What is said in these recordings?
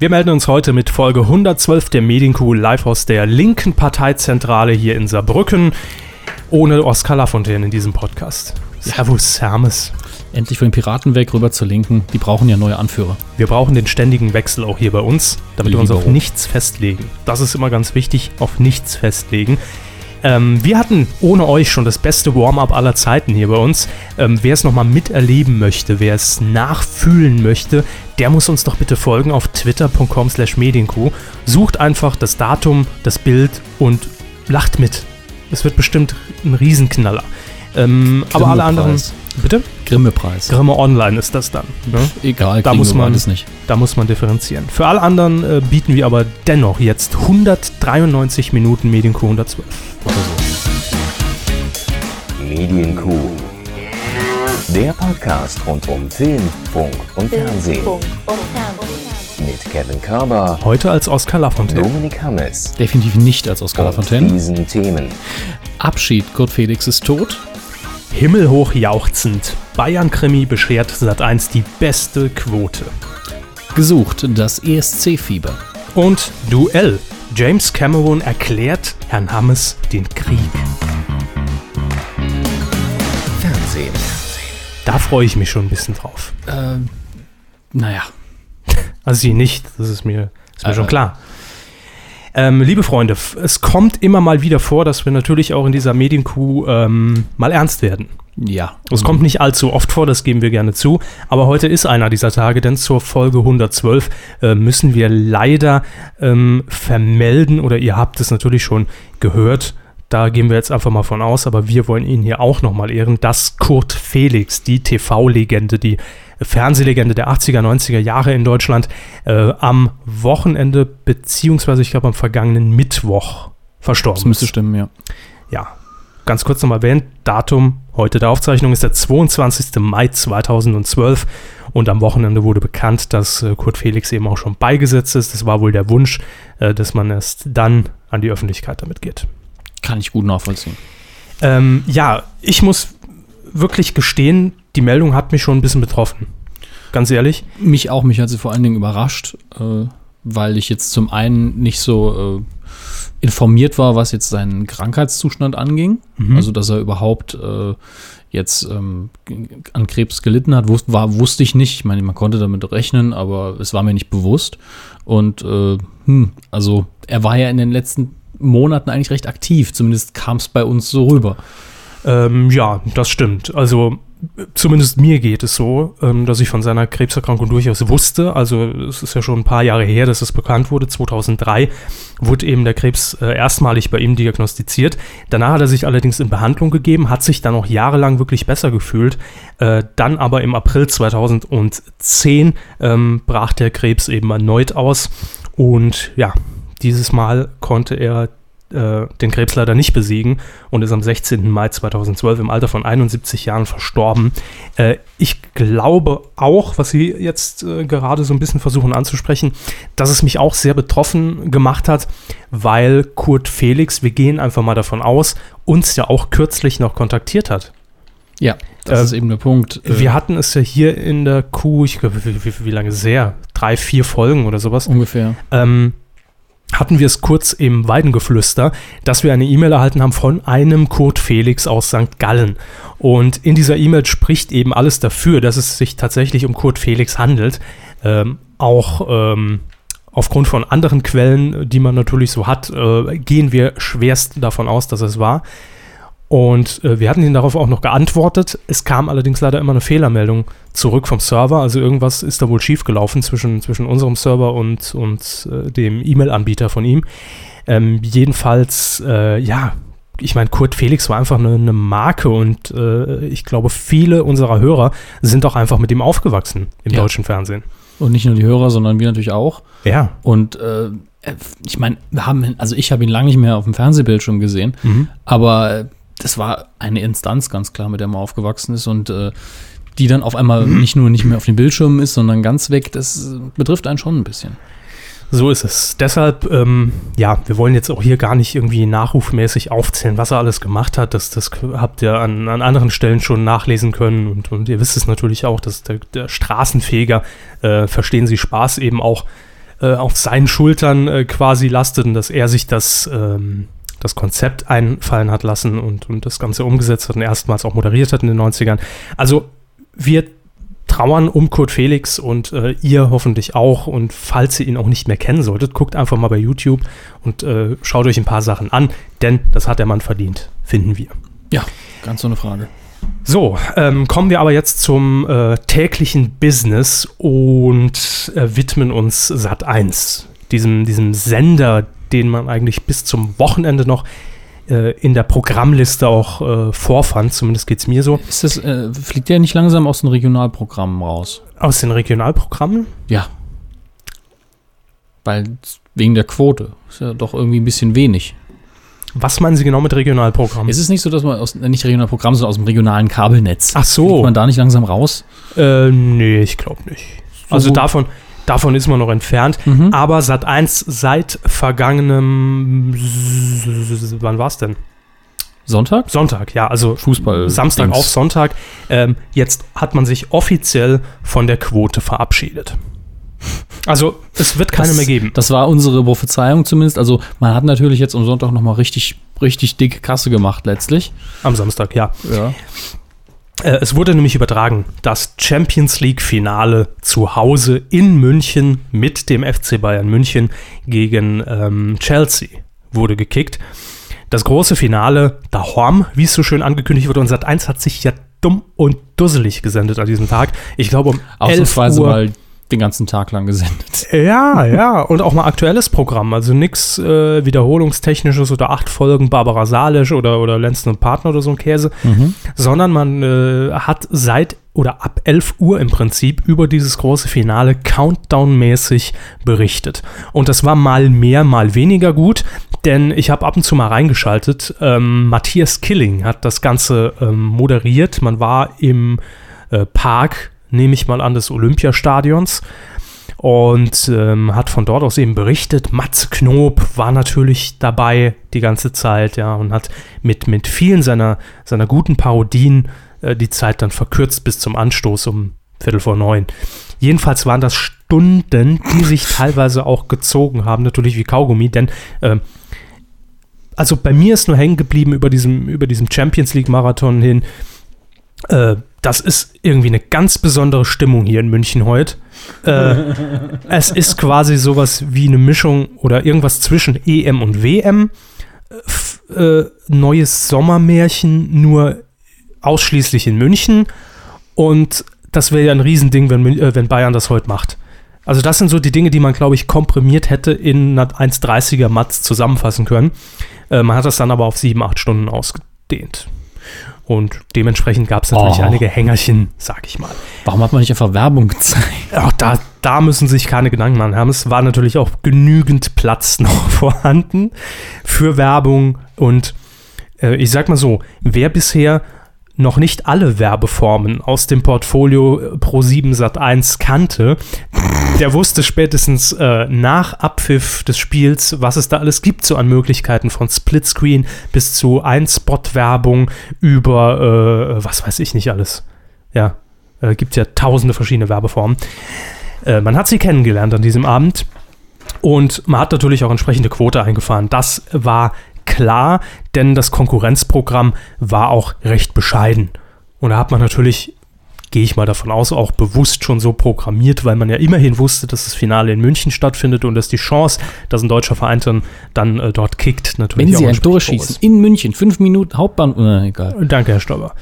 Wir melden uns heute mit Folge 112 der Medienkuh live aus der linken Parteizentrale hier in Saarbrücken. Ohne Oskar Lafontaine in diesem Podcast. Servus, Hermes. Endlich von den Piraten weg, rüber zur Linken. Die brauchen ja neue Anführer. Wir brauchen den ständigen Wechsel auch hier bei uns, damit wir uns auf nichts festlegen. Das ist immer ganz wichtig, auf nichts festlegen. Ähm, wir hatten ohne euch schon das beste Warm-up aller Zeiten hier bei uns. Ähm, wer es nochmal miterleben möchte, wer es nachfühlen möchte, der muss uns doch bitte folgen auf twitter.com slash medienkuh. Sucht einfach das Datum, das Bild und lacht mit. Es wird bestimmt ein Riesenknaller. Ähm, aber alle anderen. Bitte? Grimme-Preis. Grimme Online ist das dann. Ne? Egal, da muss man nicht. Da muss man differenzieren. Für alle anderen äh, bieten wir aber dennoch jetzt 193 Minuten Medienkuh 112. Oder so. Medienkuh. Der Podcast rund um Film, Funk und Fernsehen. Mit Kevin Körber. Heute als Oskar Lafontaine. Dominik Hammes. Definitiv nicht als Oskar Lafontaine. diesen Themen. Abschied, Kurt Felix ist tot. Himmelhoch jauchzend. Bayern-Krimi beschert Sat1 die beste Quote. Gesucht, das ESC-Fieber. Und Duell. James Cameron erklärt Herrn Hammes den Krieg. Fernsehen. Da freue ich mich schon ein bisschen drauf. Ähm, naja. Also sie nicht, das ist mir, ist mir äh, schon klar. Ähm, liebe Freunde, es kommt immer mal wieder vor, dass wir natürlich auch in dieser Medienkuh ähm, mal ernst werden. Ja. Es kommt nicht allzu oft vor, das geben wir gerne zu. Aber heute ist einer dieser Tage, denn zur Folge 112 äh, müssen wir leider ähm, vermelden, oder ihr habt es natürlich schon gehört, da gehen wir jetzt einfach mal von aus, aber wir wollen ihn hier auch nochmal ehren, dass Kurt Felix, die TV-Legende, die Fernsehlegende der 80er, 90er Jahre in Deutschland, äh, am Wochenende, beziehungsweise ich glaube am vergangenen Mittwoch verstorben. Das müsste stimmen, ja. Ja, ganz kurz nochmal erwähnt, Datum heute der Aufzeichnung ist der 22. Mai 2012 und am Wochenende wurde bekannt, dass äh, Kurt Felix eben auch schon beigesetzt ist. Das war wohl der Wunsch, äh, dass man erst dann an die Öffentlichkeit damit geht. Kann ich gut nachvollziehen. Ähm, ja, ich muss wirklich gestehen, die Meldung hat mich schon ein bisschen betroffen. Ganz ehrlich. Mich auch, mich hat sie vor allen Dingen überrascht, äh, weil ich jetzt zum einen nicht so äh, informiert war, was jetzt seinen Krankheitszustand anging. Mhm. Also, dass er überhaupt äh, jetzt ähm, an Krebs gelitten hat, wus war, wusste ich nicht. Ich meine, man konnte damit rechnen, aber es war mir nicht bewusst. Und äh, hm, also er war ja in den letzten Monaten eigentlich recht aktiv. Zumindest kam es bei uns so rüber. Ähm, ja, das stimmt. Also zumindest mir geht es so, ähm, dass ich von seiner Krebserkrankung durchaus wusste. Also es ist ja schon ein paar Jahre her, dass es bekannt wurde. 2003 wurde eben der Krebs äh, erstmalig bei ihm diagnostiziert. Danach hat er sich allerdings in Behandlung gegeben, hat sich dann auch jahrelang wirklich besser gefühlt. Äh, dann aber im April 2010 ähm, brach der Krebs eben erneut aus. Und ja, dieses Mal konnte er äh, den Krebs leider nicht besiegen und ist am 16. Mai 2012 im Alter von 71 Jahren verstorben. Äh, ich glaube auch, was Sie jetzt äh, gerade so ein bisschen versuchen anzusprechen, dass es mich auch sehr betroffen gemacht hat, weil Kurt Felix, wir gehen einfach mal davon aus, uns ja auch kürzlich noch kontaktiert hat. Ja, das äh, ist eben der Punkt. Äh, wir hatten es ja hier in der Kuh, ich glaube, wie, wie, wie, lange sehr? Drei, vier Folgen oder sowas. Ungefähr. Ähm, hatten wir es kurz im Weidengeflüster, dass wir eine E-Mail erhalten haben von einem Kurt Felix aus St. Gallen. Und in dieser E-Mail spricht eben alles dafür, dass es sich tatsächlich um Kurt Felix handelt. Ähm, auch ähm, aufgrund von anderen Quellen, die man natürlich so hat, äh, gehen wir schwerst davon aus, dass es war. Und äh, wir hatten ihn darauf auch noch geantwortet. Es kam allerdings leider immer eine Fehlermeldung zurück vom Server. Also irgendwas ist da wohl schiefgelaufen zwischen, zwischen unserem Server und, und äh, dem E-Mail-Anbieter von ihm. Ähm, jedenfalls, äh, ja, ich meine, Kurt Felix war einfach eine, eine Marke und äh, ich glaube, viele unserer Hörer sind auch einfach mit ihm aufgewachsen im ja. deutschen Fernsehen. Und nicht nur die Hörer, sondern wir natürlich auch. Ja. Und äh, ich meine, wir haben, also ich habe ihn lange nicht mehr auf dem Fernsehbildschirm gesehen, mhm. aber das war eine Instanz ganz klar, mit der man aufgewachsen ist und äh, die dann auf einmal nicht nur nicht mehr auf den Bildschirmen ist, sondern ganz weg, das betrifft einen schon ein bisschen. So ist es. Deshalb, ähm, ja, wir wollen jetzt auch hier gar nicht irgendwie nachrufmäßig aufzählen, was er alles gemacht hat. Das, das habt ihr an, an anderen Stellen schon nachlesen können und, und ihr wisst es natürlich auch, dass der, der Straßenfeger, äh, verstehen Sie Spaß eben auch äh, auf seinen Schultern äh, quasi lastet und dass er sich das, ähm, das Konzept einfallen hat lassen und, und das Ganze umgesetzt hat und erstmals auch moderiert hat in den 90ern. Also wir trauern um Kurt Felix und äh, ihr hoffentlich auch. Und falls ihr ihn auch nicht mehr kennen solltet, guckt einfach mal bei YouTube und äh, schaut euch ein paar Sachen an, denn das hat der Mann verdient, finden wir. Ja, ganz so eine Frage. So, ähm, kommen wir aber jetzt zum äh, täglichen Business und äh, widmen uns Sat 1, diesem, diesem Sender, den man eigentlich bis zum Wochenende noch äh, in der Programmliste auch äh, vorfand, zumindest geht es mir so. Ist das, äh, fliegt der nicht langsam aus den Regionalprogrammen raus? Aus den Regionalprogrammen? Ja. Weil wegen der Quote. Ist ja doch irgendwie ein bisschen wenig. Was meinen Sie genau mit Regionalprogrammen? Es ist nicht so, dass man aus, nicht Regionalprogramm, sondern aus dem regionalen Kabelnetz. Ach so. Fliegt man da nicht langsam raus? Äh, nee, ich glaube nicht. Also davon, davon ist man noch entfernt. Mhm. Aber Sat 1 seit vergangenem. Wann war es denn? Sonntag? Sonntag, ja, also Fußball. Samstag Dings. auf Sonntag. Ähm, jetzt hat man sich offiziell von der Quote verabschiedet. Also es wird keine das, mehr geben. Das war unsere Prophezeiung zumindest. Also man hat natürlich jetzt am Sonntag nochmal richtig, richtig dicke Kasse gemacht letztlich. Am Samstag, ja. Ja. Äh, es wurde nämlich übertragen, das Champions League-Finale zu Hause in München mit dem FC Bayern München gegen ähm, Chelsea wurde gekickt. Das große Finale daheim, wie es so schön angekündigt wurde, und Sat1 hat sich ja dumm und dusselig gesendet an diesem Tag. Ich glaube um 11 Ausnahmsweise Uhr. mal den ganzen Tag lang gesendet. Ja, ja, und auch mal aktuelles Programm. Also nichts äh, Wiederholungstechnisches oder acht Folgen Barbara Salisch oder, oder Lenzen und Partner oder so ein Käse, sondern man äh, hat seit oder ab 11 Uhr im Prinzip über dieses große Finale Countdown-mäßig berichtet. Und das war mal mehr, mal weniger gut, denn ich habe ab und zu mal reingeschaltet. Ähm, Matthias Killing hat das Ganze ähm, moderiert. Man war im äh, Park, nehme ich mal an, des Olympiastadions und ähm, hat von dort aus eben berichtet. Mats Knob war natürlich dabei die ganze Zeit, ja, und hat mit, mit vielen seiner, seiner guten Parodien äh, die Zeit dann verkürzt bis zum Anstoß um Viertel vor neun. Jedenfalls waren das Stunden, die sich teilweise auch gezogen haben, natürlich wie Kaugummi, denn ähm, also bei mir ist nur hängen geblieben über diesem, über diesem Champions League Marathon hin. Äh, das ist irgendwie eine ganz besondere Stimmung hier in München heute. Äh, es ist quasi sowas wie eine Mischung oder irgendwas zwischen EM und WM. F äh, neues Sommermärchen, nur ausschließlich in München. Und das wäre ja ein Riesending, wenn, äh, wenn Bayern das heute macht. Also das sind so die Dinge, die man, glaube ich, komprimiert hätte in einer 1,30er Matz zusammenfassen können. Äh, man hat das dann aber auf sieben, acht Stunden ausgedehnt. Und dementsprechend gab es natürlich Oh. einige Hängerchen, sag ich mal. Warum hat man nicht einfach Werbung gezeigt? Auch da, da müssen sich keine Gedanken machen haben. Es war natürlich auch genügend Platz noch vorhanden für Werbung. Und äh, ich sag mal so, wer bisher noch nicht alle Werbeformen aus dem Portfolio äh, Pro7 Sat1 kannte, der wusste spätestens äh, nach Abpfiff des Spiels, was es da alles gibt, so an Möglichkeiten von Splitscreen bis zu Ein-Spot-Werbung über, äh, was weiß ich nicht alles. Ja, äh, gibt ja tausende verschiedene Werbeformen. Äh, man hat sie kennengelernt an diesem Abend und man hat natürlich auch entsprechende Quote eingefahren. Das war klar, denn das Konkurrenzprogramm war auch recht bescheiden. Und da hat man natürlich, gehe ich mal davon aus, auch bewusst schon so programmiert, weil man ja immerhin wusste, dass das Finale in München stattfindet und dass die Chance, dass ein deutscher Verein dann, dann äh, dort kickt, natürlich Wenn sie auch ein Tor schießen, in München, fünf Minuten, Hauptbahn, äh, egal. Danke, Herr Stauber.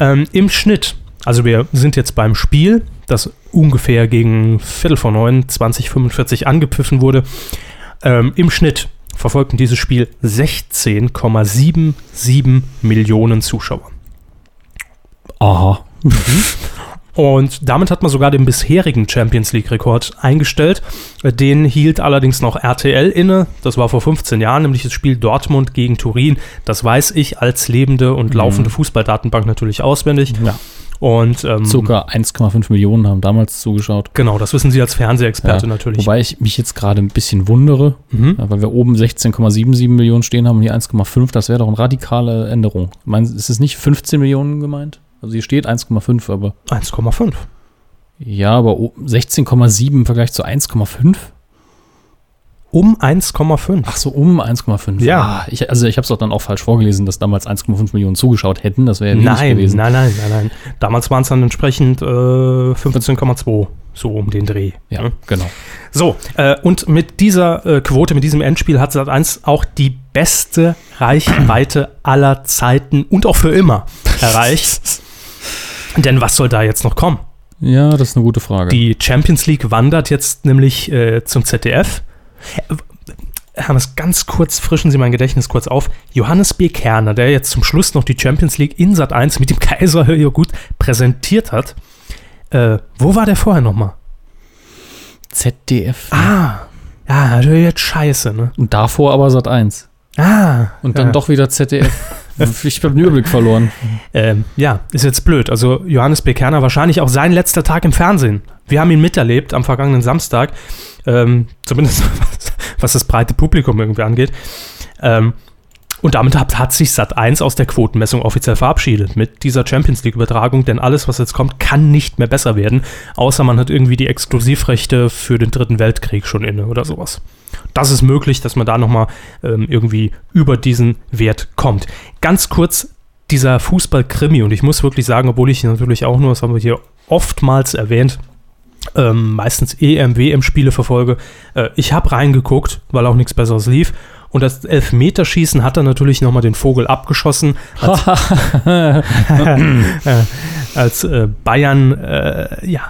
Ähm, Im Schnitt, also wir sind jetzt beim Spiel, das ungefähr gegen Viertel vor neun, 2045 angepfiffen wurde. Ähm, Im Schnitt verfolgten dieses Spiel 16,77 Millionen Zuschauer. Aha. Und damit hat man sogar den bisherigen Champions League-Rekord eingestellt. Den hielt allerdings noch RTL inne. Das war vor 15 Jahren, nämlich das Spiel Dortmund gegen Turin. Das weiß ich als lebende und laufende Fußballdatenbank natürlich auswendig. Ja. Und ähm, Circa 1,5 Millionen haben damals zugeschaut. genau, das wissen Sie als Fernsehexperte Ja, natürlich. Wobei ich mich jetzt gerade ein bisschen wundere, Mhm. ja, weil wir oben 16,77 Millionen stehen haben und hier 1,5. Das wäre doch eine radikale Änderung. Meinen, Sie, ist es nicht 15 Millionen gemeint? Also hier steht 1,5, aber 1,5. ja, aber o- 16,7 im Vergleich zu 1,5? Um 1,5. Ach so, um 1,5. Ja. Ah, ich, also ich habe es doch dann auch falsch vorgelesen, dass damals 1,5 Millionen zugeschaut hätten. Das wäre ja nein, gewesen. nein, nein, nein, nein. Damals waren es dann entsprechend äh, 15,2, so um den Dreh. Ja, ne? genau. So, äh, und mit dieser äh, Quote, mit diesem Endspiel hat Sat1 auch die beste Reichweite aller Zeiten und auch für immer erreicht. Denn was soll da jetzt noch kommen? Ja, das ist eine gute Frage. Die Champions League wandert jetzt nämlich äh, zum ZDF. Hermes, ganz kurz, frischen Sie mein Gedächtnis kurz auf. Johannes B. Kerner, der jetzt zum Schluss noch die Champions League in Sat 1 mit dem Kaiser ja gut präsentiert hat. Äh, wo war der vorher nochmal? ZDF. Ah, ja, natürlich jetzt scheiße, ne? Und davor aber Sat 1. Ah, Und dann ja. doch wieder ZDF. ich habe den Überblick verloren. Ähm, ja, ist jetzt blöd. Also Johannes B. Kerner wahrscheinlich auch sein letzter Tag im Fernsehen. Wir haben ihn miterlebt am vergangenen Samstag. Ähm, zumindest was, was das breite Publikum irgendwie angeht. Ähm, und damit hat, hat sich Sat 1 aus der Quotenmessung offiziell verabschiedet mit dieser Champions League-Übertragung, denn alles, was jetzt kommt, kann nicht mehr besser werden, außer man hat irgendwie die Exklusivrechte für den Dritten Weltkrieg schon inne oder sowas. Das ist möglich, dass man da nochmal ähm, irgendwie über diesen Wert kommt. Ganz kurz dieser Fußball-Krimi und ich muss wirklich sagen, obwohl ich natürlich auch nur, das haben wir hier oftmals erwähnt, ähm, meistens EM, WM-Spiele verfolge. Äh, ich habe reingeguckt, weil auch nichts Besseres lief. Und das Elfmeterschießen hat dann natürlich nochmal den Vogel abgeschossen, als, als äh, Bayern äh, ja,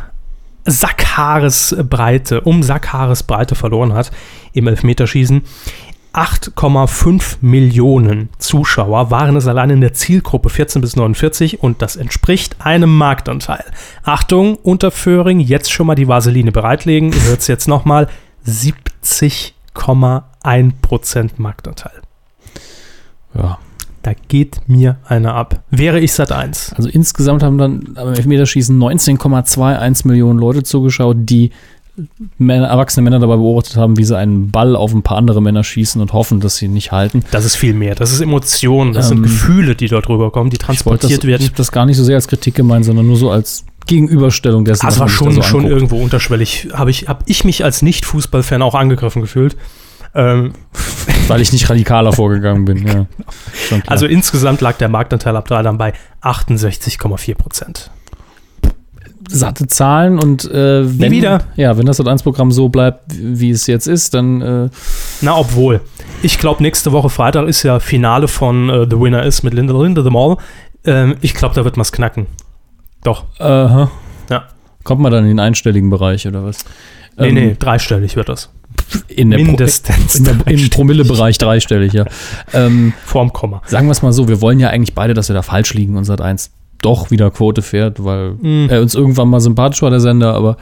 Sackhaaresbreite, um Sackhaaresbreite verloren hat im Elfmeterschießen. 8,5 Millionen Zuschauer waren es allein in der Zielgruppe 14 bis 49 und das entspricht einem Marktanteil. Achtung, Unterföhring, jetzt schon mal die Vaseline bereitlegen. Ihr hört es jetzt nochmal. 70,1% Marktanteil. Ja. Da geht mir einer ab. Wäre ich Sat 1. Also insgesamt haben dann am Elfmeterschießen 19,21 Millionen Leute zugeschaut, die Männer, erwachsene Männer dabei beobachtet haben, wie sie einen Ball auf ein paar andere Männer schießen und hoffen, dass sie ihn nicht halten. Das ist viel mehr. Das ist Emotionen, das Ähm, sind Gefühle, die dort rüberkommen, die transportiert das, werden. ich hab das gar nicht so sehr als Kritik gemeint, sondern nur so als Gegenüberstellung dessen. Das war schon, da so schon anguckt. irgendwo unterschwellig. Habe ich, hab ich mich als Nicht-Fußballfan auch angegriffen gefühlt. Ähm, Weil ich nicht radikaler vorgegangen bin. Ja. Klar. also insgesamt lag der Marktanteil ab da dann bei 68,4 Prozent. satte Zahlen und äh, wenn, wieder. Ja, wenn das Sat1-Programm so bleibt, wie es jetzt ist, dann äh, Na, obwohl. Ich glaube, nächste Woche Freitag ist ja Finale von äh, The Winner is mit Linda Linda the Mall. Ähm, ich glaube, da wird man es knacken. Doch. aha. Ja. kommt man dann in den einstelligen Bereich oder was? Nee, Ähm, nee, dreistellig wird das. In der Pro- Mindestens. in der, Im. Promillebereich dreistellig, ja. ähm, Vorm Komma. sagen wir es mal so, wir wollen ja eigentlich beide, dass wir da falsch liegen und Sat1 doch wieder Quote fährt, weil Mhm. er uns irgendwann mal sympathisch war, der Sender, aber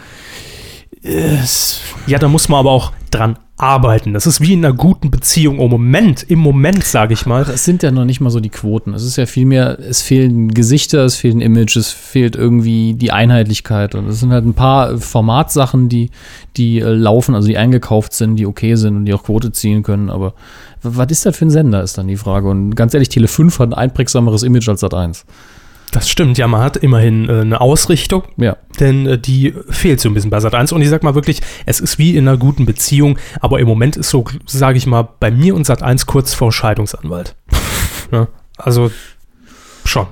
Ja, da muss man aber auch dran arbeiten. Das ist wie in einer guten Beziehung. Im Moment, im Moment, sage ich mal. es sind ja noch nicht mal so die Quoten. Es ist ja vielmehr, es fehlen Gesichter, es fehlt ein Image, es fehlt irgendwie die Einheitlichkeit. Und es sind halt ein paar Formatsachen, die, die äh, laufen, also die eingekauft sind, die okay sind und die auch Quote ziehen können. Aber was ist das für ein Sender, ist dann die Frage. Und ganz ehrlich, Tele 5 hat ein einprägsameres Image als Sat 1. Das stimmt, ja, man hat immerhin äh, eine Ausrichtung, Ja. denn äh, die fehlt so ein bisschen bei Sat 1. Und ich sag mal wirklich, es ist wie in einer guten Beziehung, aber im Moment ist so, sage ich mal, bei mir und Sat 1 kurz vor Scheidungsanwalt. ja, also schon.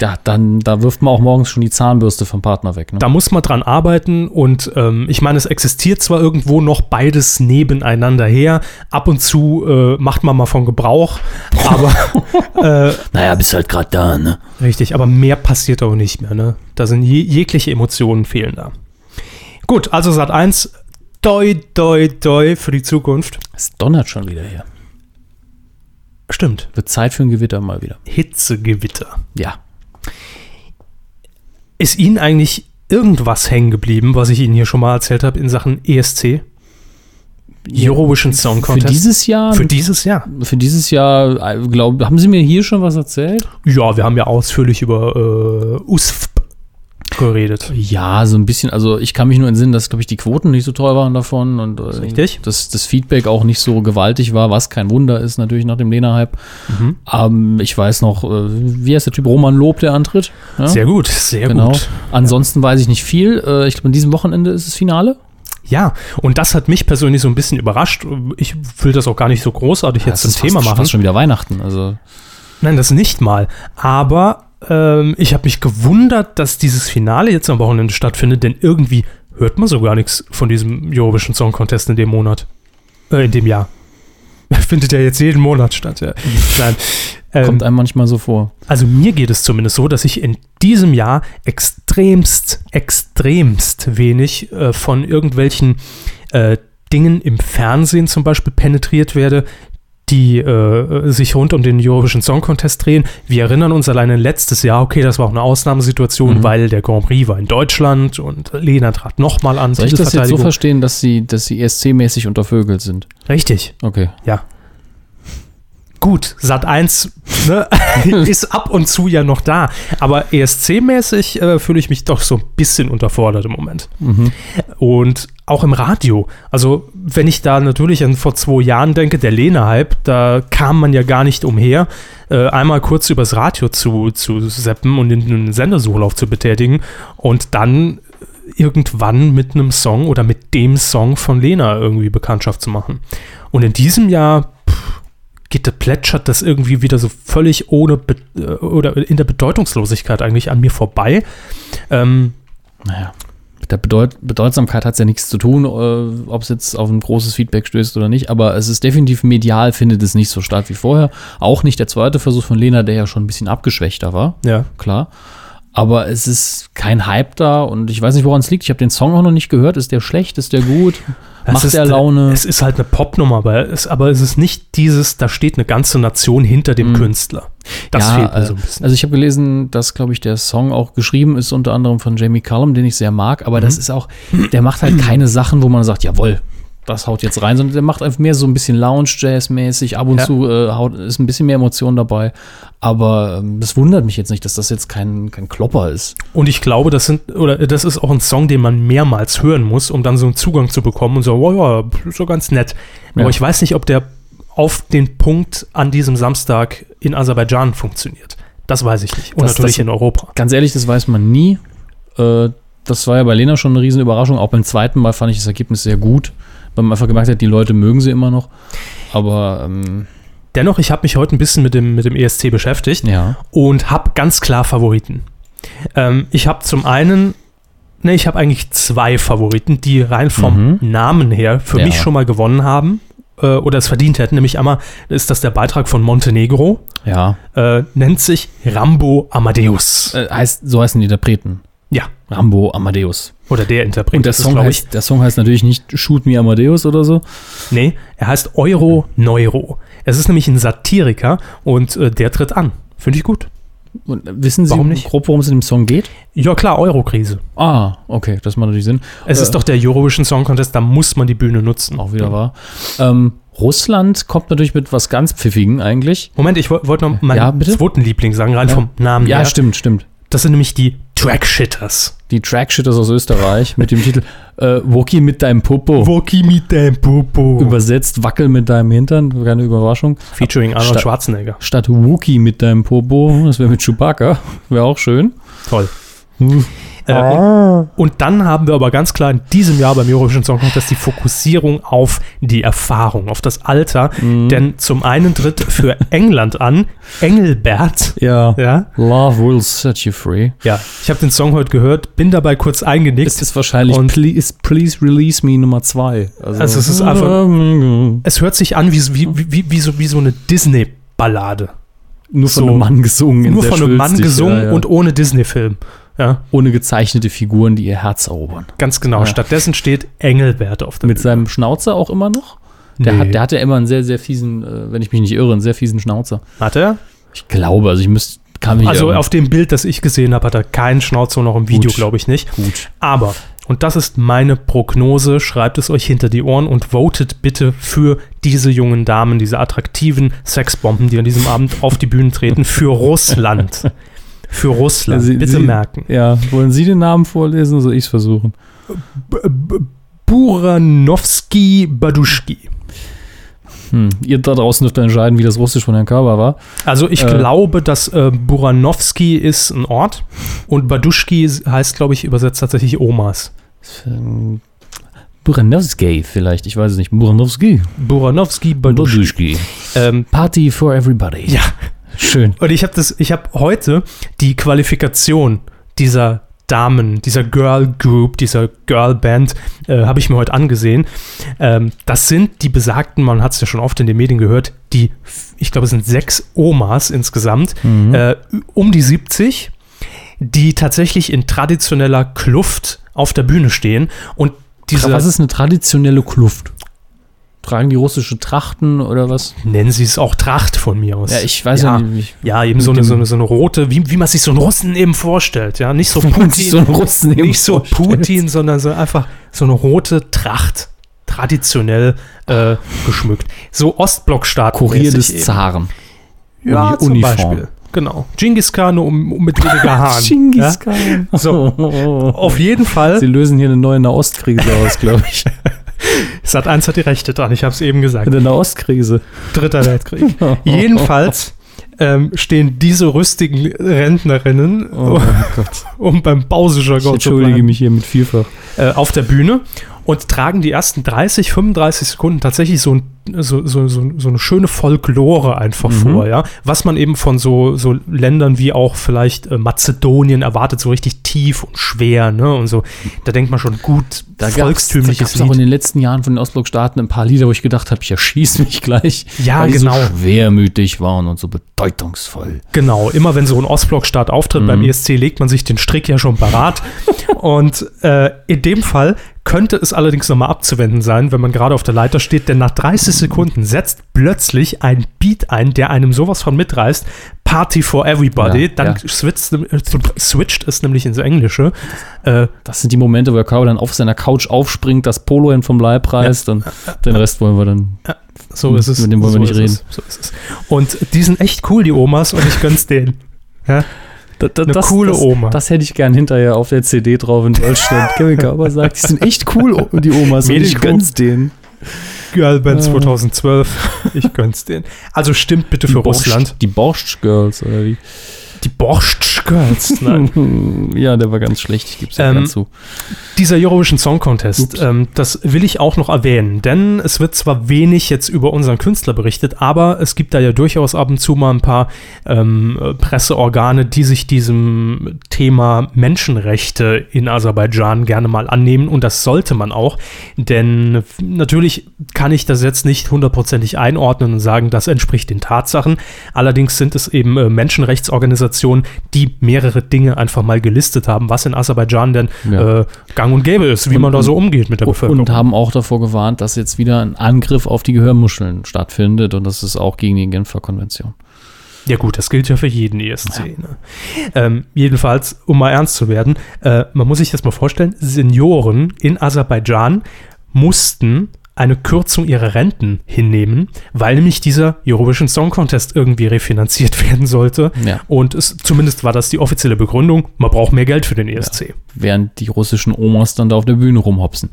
Ja, dann, da wirft man auch morgens schon die Zahnbürste vom Partner weg. Ne? Da muss man dran arbeiten und ähm, ich meine, es existiert zwar irgendwo noch beides nebeneinander her. Ab und zu äh, macht man mal von Gebrauch, aber äh, Naja, bist halt gerade da, ne? Richtig, aber mehr passiert auch nicht mehr. Ne? Da sind je, jegliche Emotionen fehlen da. Gut, also Sat 1, doi, doi, doi für die Zukunft. Es donnert schon wieder hier. Stimmt, Wird Zeit für ein Gewitter mal wieder. Hitzegewitter. Ja. Ist Ihnen eigentlich irgendwas hängen geblieben, was ich Ihnen hier schon mal erzählt habe in Sachen ESC? Eurovision Song Für Contest? dieses Jahr, Für dieses Jahr. für dieses Jahr, glaube haben Sie mir hier schon was erzählt? Ja, wir haben ja ausführlich über äh, USFP geredet. Ja, so ein bisschen. Also ich kann mich nur entsinnen, dass, glaube ich, die Quoten nicht so toll waren davon und äh, richtig. Dass das Feedback auch nicht so gewaltig war, was kein Wunder ist natürlich nach dem Lena-Hype. Mhm. Ähm, ich weiß noch, äh, wie heißt der Typ? Roman Lob, der antritt. Ja? Sehr gut, sehr genau. gut. Ansonsten weiß ich nicht viel. Äh, ich glaube, an diesem Wochenende ist das Finale. Ja, und das hat mich persönlich so ein bisschen überrascht. Ich will das auch gar nicht so großartig jetzt das zum ist Thema fast, machen. Fast schon wieder Weihnachten. Also Nein, das nicht mal. Aber ähm, ich habe mich gewundert, dass dieses Finale jetzt am Wochenende stattfindet, denn irgendwie hört man so gar nichts von diesem Eurovision Song Contest in dem Monat. Äh, in dem Jahr. Findet ja jetzt jeden Monat statt. Ja. Nein. kommt Ähm, einem manchmal so vor. also mir geht es zumindest so, dass ich in diesem Jahr extremst, extremst wenig äh, von irgendwelchen äh, Dingen im Fernsehen zum Beispiel penetriert werde, die äh, sich rund um den Eurovision Song Contest drehen. Wir erinnern uns alleine letztes Jahr, okay, das war auch eine Ausnahmesituation, Mhm. weil der Grand Prix war in Deutschland und Lena trat nochmal an. Soll ich das jetzt so verstehen, dass sie, dass sie ESC-mäßig untervögelt sind? Richtig. Okay. Ja. Gut, Sat 1 ne, ist ab und zu ja noch da. Aber ESC-mäßig äh, fühle ich mich doch so ein bisschen unterfordert im Moment. Mhm. Und auch im Radio. Also, wenn ich da natürlich an vor zwei Jahren denke, der Lena-Hype, da kam man ja gar nicht umher, äh, einmal kurz übers Radio zu, zu seppen und den Sendersuchlauf zu betätigen und dann irgendwann mit einem Song oder mit dem Song von Lena irgendwie Bekanntschaft zu machen. Und in diesem Jahr geht, plätschert das irgendwie wieder so völlig ohne Be äh, oder in der Bedeutungslosigkeit eigentlich an mir vorbei. Ähm, Naja. Mit der Bedeut Bedeutsamkeit hat es ja nichts zu tun, äh, ob es jetzt auf ein großes Feedback stößt oder nicht, aber es ist definitiv medial, findet es nicht so statt wie vorher. Auch nicht der zweite Versuch von Lena, der ja schon ein bisschen abgeschwächter war, ja. klar. Aber es ist kein Hype da und ich weiß nicht, woran es liegt. Ich habe den Song auch noch nicht gehört. Ist der schlecht? Ist der gut? Es Macht ist, der Laune? Es ist halt eine Popnummer, aber es, aber es ist nicht dieses, da steht eine ganze Nation hinter dem Künstler. Das fehlt mir so ein bisschen. Also ich habe gelesen, dass, glaube ich, der Song auch geschrieben ist, unter anderem von Jamie Cullum, den ich sehr mag, aber Mhm. das ist auch, der macht halt keine Sachen, wo man sagt, jawohl, das haut jetzt rein, sondern der macht einfach mehr so ein bisschen Lounge-Jazz-mäßig, ab und Ja. zu äh, haut, ist ein bisschen mehr Emotion dabei, aber ähm, das wundert mich jetzt nicht, dass das jetzt kein, kein Klopper ist. Und ich glaube, das sind, oder das ist auch ein Song, den man mehrmals hören muss, um dann so einen Zugang zu bekommen und so, oh ja, so ganz nett. Ja. Aber ich weiß nicht, ob der auf den Punkt an diesem Samstag in Aserbaidschan funktioniert. Das weiß ich nicht. Und Das- natürlich das- in Europa. Ganz ehrlich, das weiß man nie. Äh, das war ja bei Lena schon eine riesen Überraschung. Auch beim zweiten Mal fand ich das Ergebnis sehr gut, weil man einfach gemerkt hat, die Leute mögen sie immer noch. Aber ähm, Dennoch, ich habe mich heute ein bisschen mit dem, mit dem ESC beschäftigt. ja, und habe ganz klar Favoriten. Ähm, ich habe zum einen, ne, ich habe eigentlich zwei Favoriten, die rein vom Mhm. Namen her für Ja. mich schon mal gewonnen haben äh, oder es verdient hätten. Nämlich einmal ist das der Beitrag von Montenegro, ja. äh, nennt sich Rambo Amadeus. Äh, heißt, so heißen die Interpreten. ja, Rambo Amadeus. oder der Interpret. Und der ist Song, ich. heißt, der Song heißt natürlich nicht Shoot Me Amadeus oder so. Nee, er heißt Euro Neuro. Es ist nämlich ein Satiriker und äh, der tritt an. Finde ich gut. Und äh, wissen Sie Warum nicht? grob, worum es in dem Song geht? Ja klar, Eurokrise. Ah, okay, das macht natürlich Sinn. Es Äh, ist doch der Eurovision Song Contest, da muss man die Bühne nutzen. Auch wieder wahr. Ähm, Russland kommt natürlich mit was ganz Pfiffigen eigentlich. Moment, ich woll- wollte noch meinen Ja, bitte? zweiten Liebling sagen, rein Ja. vom Namen Ja, her. stimmt, stimmt. Das sind nämlich die Trackshitters. Die Trackshitters aus Österreich mit dem Titel äh, Woki mit deinem Popo. Woki mit dem Popo. Übersetzt Wackel mit deinem Hintern, keine Überraschung. Featuring Arnold Statt- Schwarzenegger. Statt Wookie mit deinem Popo, das wäre mit Chewbacca, wäre auch schön. Toll. Äh, und, und dann haben wir aber ganz klar in diesem Jahr beim Eurovision Song Contest die Fokussierung auf die Erfahrung, auf das Alter. Mhm. Denn zum einen tritt für England an Engelbert. Ja. Ja, Love will set you free. ja. ich habe den Song heute gehört, bin dabei kurz eingenickt. Ist es wahrscheinlich Und- please, please Release Me Nummer 2. Also, Also es ist einfach- Es hört sich an wie, wie, wie, wie, so, wie so eine Disney-Ballade. nur von so- einem Mann gesungen. Nur von einem Mann gesungen ja, ja. und ohne Disney-Film. Ja, ohne gezeichnete Figuren, die ihr Herz erobern. ganz genau. Ja. Stattdessen steht Engelbert auf der Mit seinem Schnauzer auch immer noch? Der, Nee. hat, der hatte immer einen sehr, sehr fiesen, äh, wenn ich mich nicht irre, einen sehr fiesen Schnauzer. Hat er? Ich glaube, also ich müsste, Also auf dem Bild, das ich gesehen habe, hat er keinen Schnauzer noch im Video, glaube ich nicht. gut. Aber, und das ist meine Prognose, schreibt es euch hinter die Ohren und votet bitte für diese jungen Damen, diese attraktiven Sexbomben, die an diesem Abend auf die Bühne treten, für Russland. Für Russland. Sie- bitte Sie- merken. Ja, wollen Sie den Namen vorlesen oder soll ich es versuchen? B- B- Buranowski Baduschki. Hm. Ihr da draußen dürft entscheiden, wie das Russisch von Herrn Körber war. Also ich Äh. glaube, dass äh, Buranowski ist ein Ort und Baduschki heißt, glaube ich, übersetzt tatsächlich Omas. Ähm, Buranowski vielleicht, ich weiß es nicht. Buranowski. Buranowski, Baduschki. Ähm, Party for everybody. ja, Schön. und ich habe das, ich habe heute die Qualifikation dieser Damen, dieser Girl Group, dieser Girl Band, äh, habe ich mir heute angesehen. Ähm, das sind die besagten, man hat es ja schon oft in den Medien gehört, die, ich glaube, es sind sechs Omas insgesamt, äh, um die 70, die tatsächlich in traditioneller Kluft auf der Bühne stehen und diese, Was ist eine traditionelle Kluft? Tragen die russische Trachten oder was? nennen sie es auch Tracht von mir aus. Ja, ich weiß ja, nicht. Ja, eben so eine, so, eine, so eine rote, wie, wie man sich so einen Russen eben vorstellt, ja. Nicht so Putin, so Russen nicht so. Putin, sondern so einfach so eine rote Tracht, traditionell äh, geschmückt. So Ostblockstaaten. Kurier des Zaren. Ja, Uni- zum Uniform. Beispiel. Genau. Genghis Khan um, um mit weniger Haaren. Genghis ja? Khan. So. Auf jeden Fall. Sie lösen hier eine neue Nahostkrise aus, glaube ich. Sat 1 hat die Rechte dran, ich habe es eben gesagt. Eine Nahostkrise. Dritter Weltkrieg. Jedenfalls ähm, stehen diese rüstigen Rentnerinnen, Oh um beim Bausischer Ich Gott zu entschuldige mich hiermit vielfach. äh, auf der Bühne und tragen die ersten 30, 35 Sekunden tatsächlich so, ein, so, so, so, so eine schöne Folklore einfach Mhm. vor, ja. Was man eben von so, so Ländern wie auch vielleicht äh, Mazedonien erwartet, so richtig tief und schwer, ne? Und so, da denkt man schon gut, Da gab's- volkstümliches da gab's auch in den letzten Jahren von den Ostblockstaaten ein paar Lieder, wo ich gedacht habe, ich erschieß mich gleich. Ja, weil die genau. so schwermütig waren und so bedeutungsvoll. Genau, immer wenn so ein Ostblockstaat auftritt Mhm. beim ESC, legt man sich den Strick ja schon parat. und äh, in dem Fall könnte es allerdings nochmal abzuwenden sein, wenn man gerade auf der Leiter steht, denn nach 30 Sekunden setzt plötzlich ein Beat ein, der einem sowas von mitreißt. Party for Everybody. Ja, Dann ja. Switcht, äh, switcht es nämlich ins Englische. Äh, Das sind die Momente, wo der Cowboy dann auf seiner Couch aufspringt, das Polohemd vom Leib reißt und den Rest wollen wir dann. so ist es. Mit dem wollen wir so nicht ist reden. Es, so ist es. Und die sind echt cool, die Omas, und ich gönn's denen. Ja? Da, da, Eine das, coole das, Oma. Das hätte ich gern hinterher auf der CD drauf in Deutschland. Kevin Cowboy sagt, die sind echt cool, die Omas. Und ich gönn's denen. Girlband Ah. 2012. Ich gönn's denen. Also stimmt bitte für Russland. Die Borscht Girls, oder wie? Die Borscht Girls. Nein. ja, der war ganz schlecht, ich gebe es ja Ähm, ganz zu. Dieser Eurovision Song Contest, ähm, das will ich auch noch erwähnen, denn es wird zwar wenig jetzt über unseren Künstler berichtet, aber es gibt da ja durchaus ab und zu mal ein paar ähm, äh, Presseorgane, die sich diesem Thema Menschenrechte in Aserbaidschan gerne mal annehmen und das sollte man auch, denn natürlich kann ich das jetzt nicht hundertprozentig einordnen und sagen, das entspricht den Tatsachen. Allerdings sind es eben äh, Menschenrechtsorganisationen, die mehrere Dinge einfach mal gelistet haben, was in Aserbaidschan denn Ja. äh, gang und gäbe ist, wie Und- man da so umgeht mit der Bevölkerung. Und haben auch davor gewarnt, dass jetzt wieder ein Angriff auf die Gehörmuscheln stattfindet und das ist auch gegen die Genfer Konvention. ja gut, das gilt ja für jeden ESC. Ne? Ähm, jedenfalls, um mal ernst zu werden, äh, man muss sich das mal vorstellen, Senioren in Aserbaidschan mussten eine Kürzung ihrer Renten hinnehmen, weil nämlich dieser Eurovision Song Contest irgendwie refinanziert werden sollte. Ja. Und es, zumindest war das die offizielle Begründung, man braucht mehr Geld für den E ESC. Während die russischen Omas dann da auf der Bühne rumhopsen.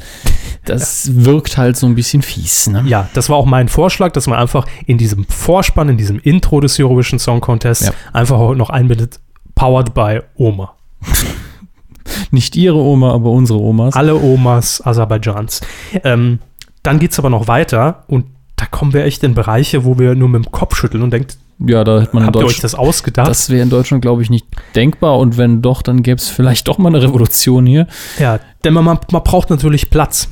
Das wirkt halt so ein bisschen fies, ne? Ja, das war auch mein Vorschlag, dass man einfach in diesem Vorspann, in diesem Intro des Eurovision Song Contests Ja. einfach noch einbindet, powered by Oma. Nicht ihre Oma, aber unsere Omas. Alle Omas Aserbaidschans. Ähm, dann geht es aber noch weiter und da kommen wir echt in Bereiche, wo wir nur mit dem Kopf schütteln und denkt, Ja, da hätte man in habt ihr euch Deutschland. das ausgedacht? Das wäre in Deutschland, glaube ich, nicht denkbar. Und wenn doch, dann gäbe es vielleicht doch mal eine Revolution hier. ja, denn man, man braucht natürlich Platz.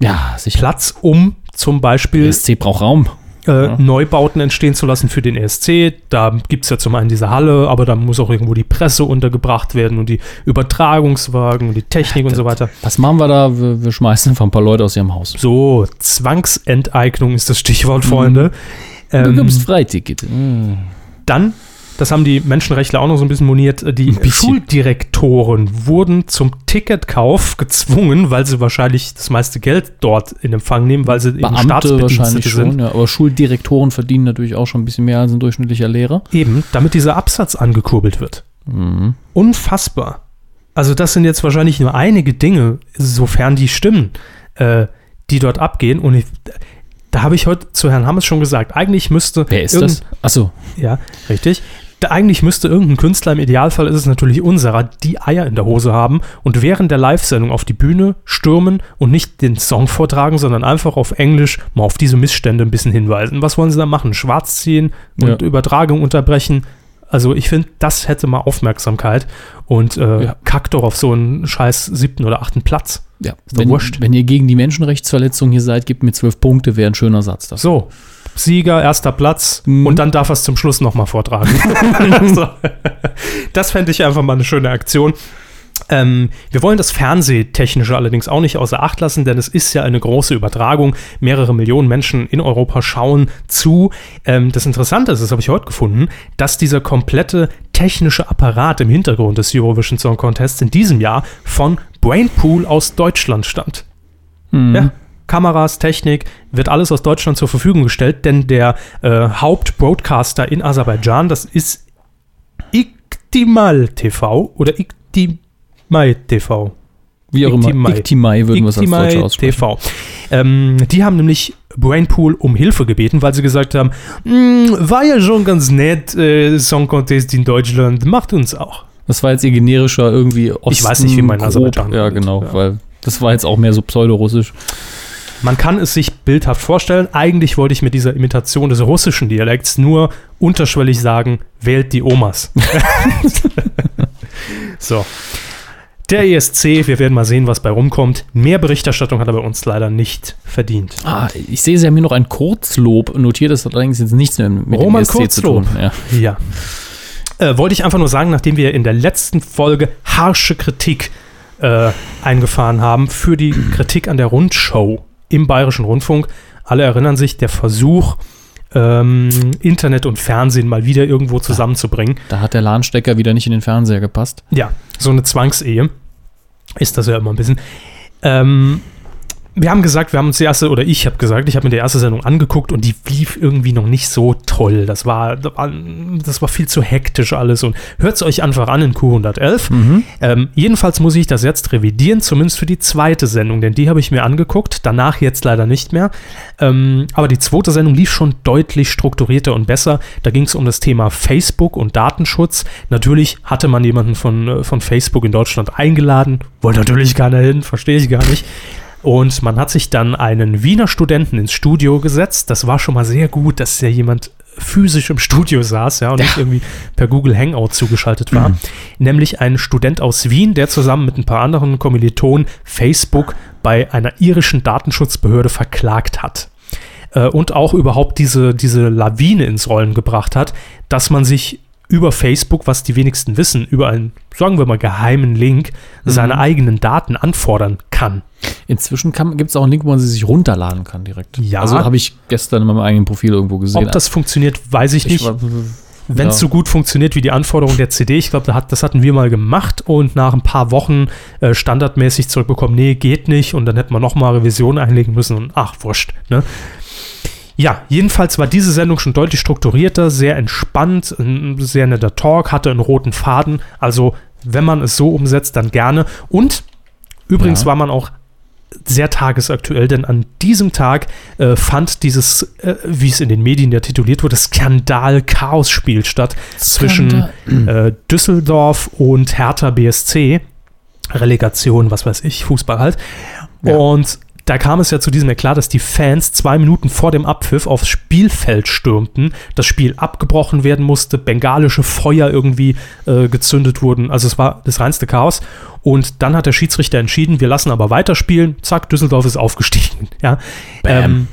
Ja, sicher. Platz, um zum Beispiel ESC braucht Raum. Äh, Ja. Neubauten entstehen zu lassen für den ESC. Da gibt es ja zum einen diese Halle, aber da muss auch irgendwo die Presse untergebracht werden und die Übertragungswagen und die Technik und so weiter. Was machen wir da? Wir, wir schmeißen einfach ein paar Leute aus ihrem Haus. So, Zwangsenteignung ist das Stichwort, Mhm. Freunde. Du Ähm, gibst Freiticket. Hm. dann, das haben die Menschenrechtler auch noch so ein bisschen moniert, die bisschen. Schuldirektoren wurden zum Ticketkauf gezwungen, weil sie wahrscheinlich das meiste Geld dort in Empfang nehmen, weil sie eben Beamte Staatsbedienstete wahrscheinlich sind. schon, ja. Aber Schuldirektoren verdienen natürlich auch schon ein bisschen mehr als ein durchschnittlicher Lehrer. Eben, damit dieser Absatz angekurbelt wird. Mhm. Unfassbar. Also das sind jetzt wahrscheinlich nur einige Dinge, sofern die stimmen, äh, die dort abgehen. Und ich, da habe ich heute zu Herrn Hammes schon gesagt, eigentlich müsste Wer ist das? Achso, Ja, richtig. Da eigentlich müsste irgendein Künstler, im Idealfall ist es natürlich unserer, die Eier in der Hose haben und während der Live-Sendung auf die Bühne stürmen und nicht den Song vortragen, sondern einfach auf Englisch mal auf diese Missstände ein bisschen hinweisen. Was wollen sie da machen? Schwarz ziehen und Ja. Übertragung unterbrechen? Also ich finde, das hätte mal Aufmerksamkeit und äh, Ja. kackt doch auf so einen scheiß siebten oder achten Platz. Ja, wenn, wurscht. wenn ihr gegen die Menschenrechtsverletzung hier seid, gebt mir zwölf Punkte, wäre ein schöner Satz. Das. So, Sieger, erster Platz Mhm. und dann darf er es zum Schluss nochmal vortragen. so. Das fände ich einfach mal eine schöne Aktion. Ähm, wir wollen das Fernsehtechnische allerdings auch nicht außer Acht lassen, denn es ist ja eine große Übertragung. Mehrere Millionen Menschen in Europa schauen zu. Ähm, das Interessante ist, das habe ich heute gefunden, dass dieser komplette technische Apparat im Hintergrund des Eurovision Song Contests in diesem Jahr von Brainpool aus Deutschland stammt. Mhm. Ja. Kameras, Technik, wird alles aus Deutschland zur Verfügung gestellt, denn der äh, Hauptbroadcaster in Aserbaidschan, das ist Iktimal TV oder Iktimai TV. Wie auch immer. Iktimai. Iktimai würden wir es als Deutsche aussprechen. TV. Ähm, die haben nämlich Brainpool um Hilfe gebeten, weil sie gesagt haben, "Mm, war ja schon ganz nett, äh, Song Contest in Deutschland, macht uns auch. Das war jetzt ihr generischer irgendwie Osten, Ich weiß nicht, wie man in grob. Aserbaidschan Ja, genau, Ja. weil das war jetzt auch mehr so pseudorussisch. Man kann es sich bildhaft vorstellen. Eigentlich wollte ich mit dieser Imitation des russischen Dialekts nur unterschwellig sagen, wählt die Omas. so. Der ESC, wir werden mal sehen, was bei rumkommt. Mehr Berichterstattung hat er bei uns leider nicht verdient. Ah, ich sehe, Sie haben hier noch ein Kurzlob notiert. Das hat allerdings jetzt nichts mehr mit Roman dem ESC zu Kurzlob. tun. Ja. Ja. Äh, wollte ich einfach nur sagen, nachdem wir in der letzten Folge harsche Kritik äh, eingefahren haben für die Kritik an der Rundschau im Bayerischen Rundfunk. Alle erinnern sich, der Versuch, ähm, Internet und Fernsehen mal wieder irgendwo zusammenzubringen. Da hat der LAN-Stecker wieder nicht in den Fernseher gepasst. Ja, so eine Zwangsehe ist das ja immer ein bisschen. Ähm, wir haben gesagt, wir haben uns die erste, oder ich habe gesagt, ich habe mir die erste Sendung angeguckt und die lief irgendwie noch nicht so toll. Das war, das war, viel zu hektisch alles und hört es euch einfach an in Q111. Ähm, jedenfalls muss ich das jetzt revidieren, zumindest für die zweite Sendung, denn die habe ich mir angeguckt, danach jetzt leider nicht mehr. Ähm, aber die zweite Sendung lief schon deutlich strukturierter und besser. Da ging es um das Thema Facebook und Datenschutz. Natürlich hatte man jemanden von, äh, von Facebook in Deutschland eingeladen, wollte natürlich keiner hin, verstehe ich gar nicht. Und man hat sich dann einen Wiener Studenten ins Studio gesetzt. Das war schon mal sehr gut, dass ja jemand physisch im Studio saß, ja, und nicht irgendwie per Google Hangout zugeschaltet war. Nämlich ein Student aus Wien, der zusammen mit ein paar anderen Kommilitonen Facebook bei einer irischen Datenschutzbehörde verklagt hat. Äh, und auch überhaupt diese, diese Lawine ins Rollen gebracht hat, dass man sich über Facebook, was die wenigsten wissen, über einen, sagen wir mal, geheimen Link seine eigenen Daten anfordern kann. Inzwischen gibt es auch einen Link, wo man sie sich runterladen kann direkt. Ja. Also habe ich gestern in meinem eigenen Profil irgendwo gesehen. Ob das funktioniert, weiß ich, ich nicht. Wenn es ja. so gut funktioniert wie die Anforderung der CD, ich glaube, das hatten wir mal gemacht und nach ein paar Wochen äh, standardmäßig zurückbekommen, nee, geht nicht und dann hätten wir nochmal Revision einlegen müssen und ach, wurscht. Ne? Ja, jedenfalls war diese Sendung schon deutlich strukturierter, sehr entspannt, ein sehr netter Talk, hatte einen roten Faden. Also, wenn man es so umsetzt, dann gerne. Und übrigens Ja. war man auch sehr tagesaktuell, denn an diesem Tag äh, fand dieses, äh, wie es in den Medien ja tituliert wurde, Skandal-Chaos-Spiel statt zwischen äh, Düsseldorf und Hertha BSC. Relegation, was weiß ich, Fußball halt. Ja. Und da kam es ja zu diesem Eklat, dass die Fans zwei Minuten vor dem Abpfiff aufs Spielfeld stürmten, das Spiel abgebrochen werden musste, bengalische Feuer irgendwie äh, gezündet wurden. Also es war das reinste Chaos. Und dann hat der Schiedsrichter entschieden, wir lassen aber weiterspielen. Zack, Düsseldorf ist aufgestiegen. Ja. Ähm,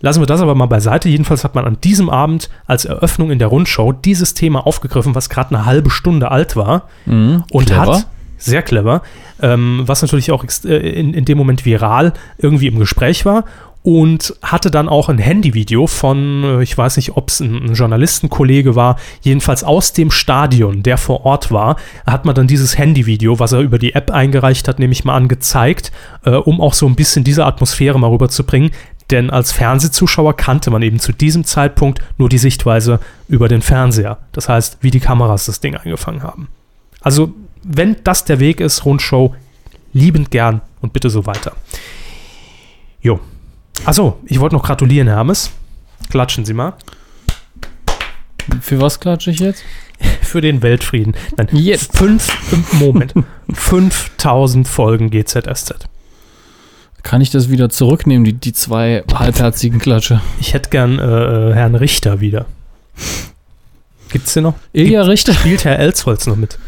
Lassen wir das aber mal beiseite. Jedenfalls hat man an diesem Abend als Eröffnung in der Rundschau dieses Thema aufgegriffen, was gerade eine halbe Stunde alt war Mhm, und clever. hat sehr clever, ähm, was natürlich auch äh, in, in dem Moment viral irgendwie im Gespräch war und hatte dann auch ein Handyvideo von, äh, ich weiß nicht, ob es ein, ein Journalistenkollege war, jedenfalls aus dem Stadion, der vor Ort war, hat man dann dieses Handyvideo, was er über die App eingereicht hat, nämlich mal angezeigt, äh, um auch so ein bisschen diese Atmosphäre mal rüberzubringen. Denn als Fernsehzuschauer kannte man eben zu diesem Zeitpunkt nur die Sichtweise über den Fernseher. Das heißt, wie die Kameras das Ding eingefangen haben. Also, wenn das der Weg ist, Rundschau, liebend gern und bitte so weiter. Jo. Achso, ich wollte noch gratulieren, Hermes. Klatschen Sie mal. Für was klatsche ich jetzt? Für den Weltfrieden. Nein, Jetzt. fünf, Moment, 5000 Folgen GZSZ. Kann ich das wieder zurücknehmen, die, die zwei halbherzigen Klatsche? Ich hätte gern äh, äh, Herrn Richter wieder. Gibt's den noch? Ilja Richter? Spielt Herr Elsholz noch mit?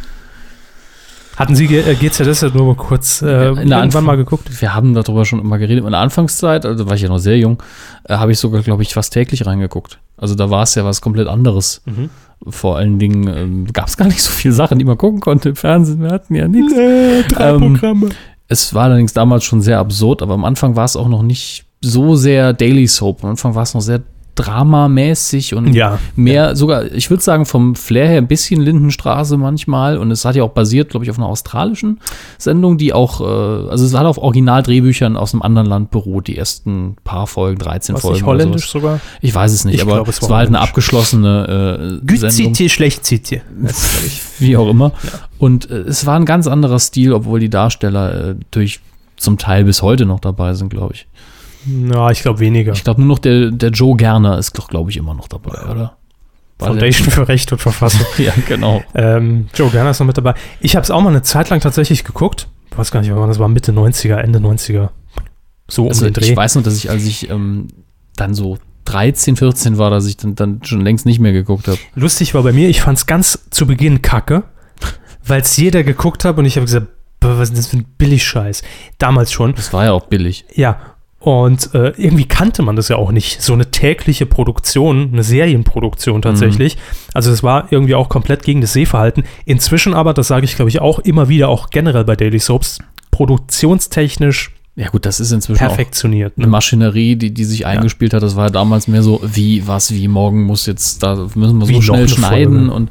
Hatten Sie G- äh, GZSZ nur mal kurz äh, irgendwann mal geguckt? Wir haben darüber schon immer geredet. In der Anfangszeit, also war ich ja noch sehr jung, äh, habe ich sogar, glaube ich, fast täglich reingeguckt. Also da war es ja was komplett anderes. Mhm. Vor allen Dingen ähm, gab es gar nicht so viele Sachen, die man gucken konnte im Fernsehen. Wir hatten ja nichts. Nee, drei Ähm, Programme. Es war allerdings damals schon sehr absurd, aber am Anfang war es auch noch nicht so sehr Daily Soap. Am Anfang war es noch sehr dramamäßig und Ja. mehr sogar, ich würde sagen, vom Flair her ein bisschen Lindenstraße manchmal. Und es hat ja auch basiert, glaube ich, auf einer australischen Sendung, die auch, äh, also es hat auf Originaldrehbüchern aus einem anderen Land beruht, die ersten paar Folgen, 13 Was Folgen. nicht oder holländisch sogar? Ich weiß es nicht, Ich aber glaube, es es war halt eine abgeschlossene äh, Gut Sendung. zieht ihr, schlecht zieht ihr. wie auch immer. Und äh, es war ein ganz anderer Stil, obwohl die Darsteller äh, durch zum Teil bis heute noch dabei sind, glaube ich. Ja, ich glaube weniger. Ich glaube nur noch der, der Joe Gerner ist doch, glaube ich, immer noch dabei, oder? War Foundation für Recht und Verfassung. Ja, genau. ähm, Joe Gerner ist noch mit dabei. Ich habe es auch mal eine Zeit lang tatsächlich geguckt. Ich weiß gar nicht, wann das war, Mitte 90er, Ende 90er. So Also um den Dreh. ich weiß noch, dass ich, als ich ähm, dann so 13, 14 war, dass ich dann, dann schon längst nicht mehr geguckt habe. Lustig war bei mir, ich fand es ganz zu Beginn kacke, weil es jeder geguckt hat und ich habe gesagt, "Boah, was ist das für ein Billigscheiß? Damals schon. Das war ja auch billig. Ja. Und äh, irgendwie kannte man das ja auch nicht. So eine tägliche Produktion, eine Serienproduktion tatsächlich. Also es war irgendwie auch komplett gegen das Sehverhalten. Inzwischen aber, das sage ich glaube ich auch immer wieder, auch generell bei Daily Soaps, produktionstechnisch Ja gut, das ist inzwischen perfektioniert. auch eine Ne? Maschinerie, die, die sich eingespielt hat. Das war ja damals mehr so, wie, was, wie, morgen muss jetzt, da müssen wir Wie so noch schnell schneiden. Folge. Und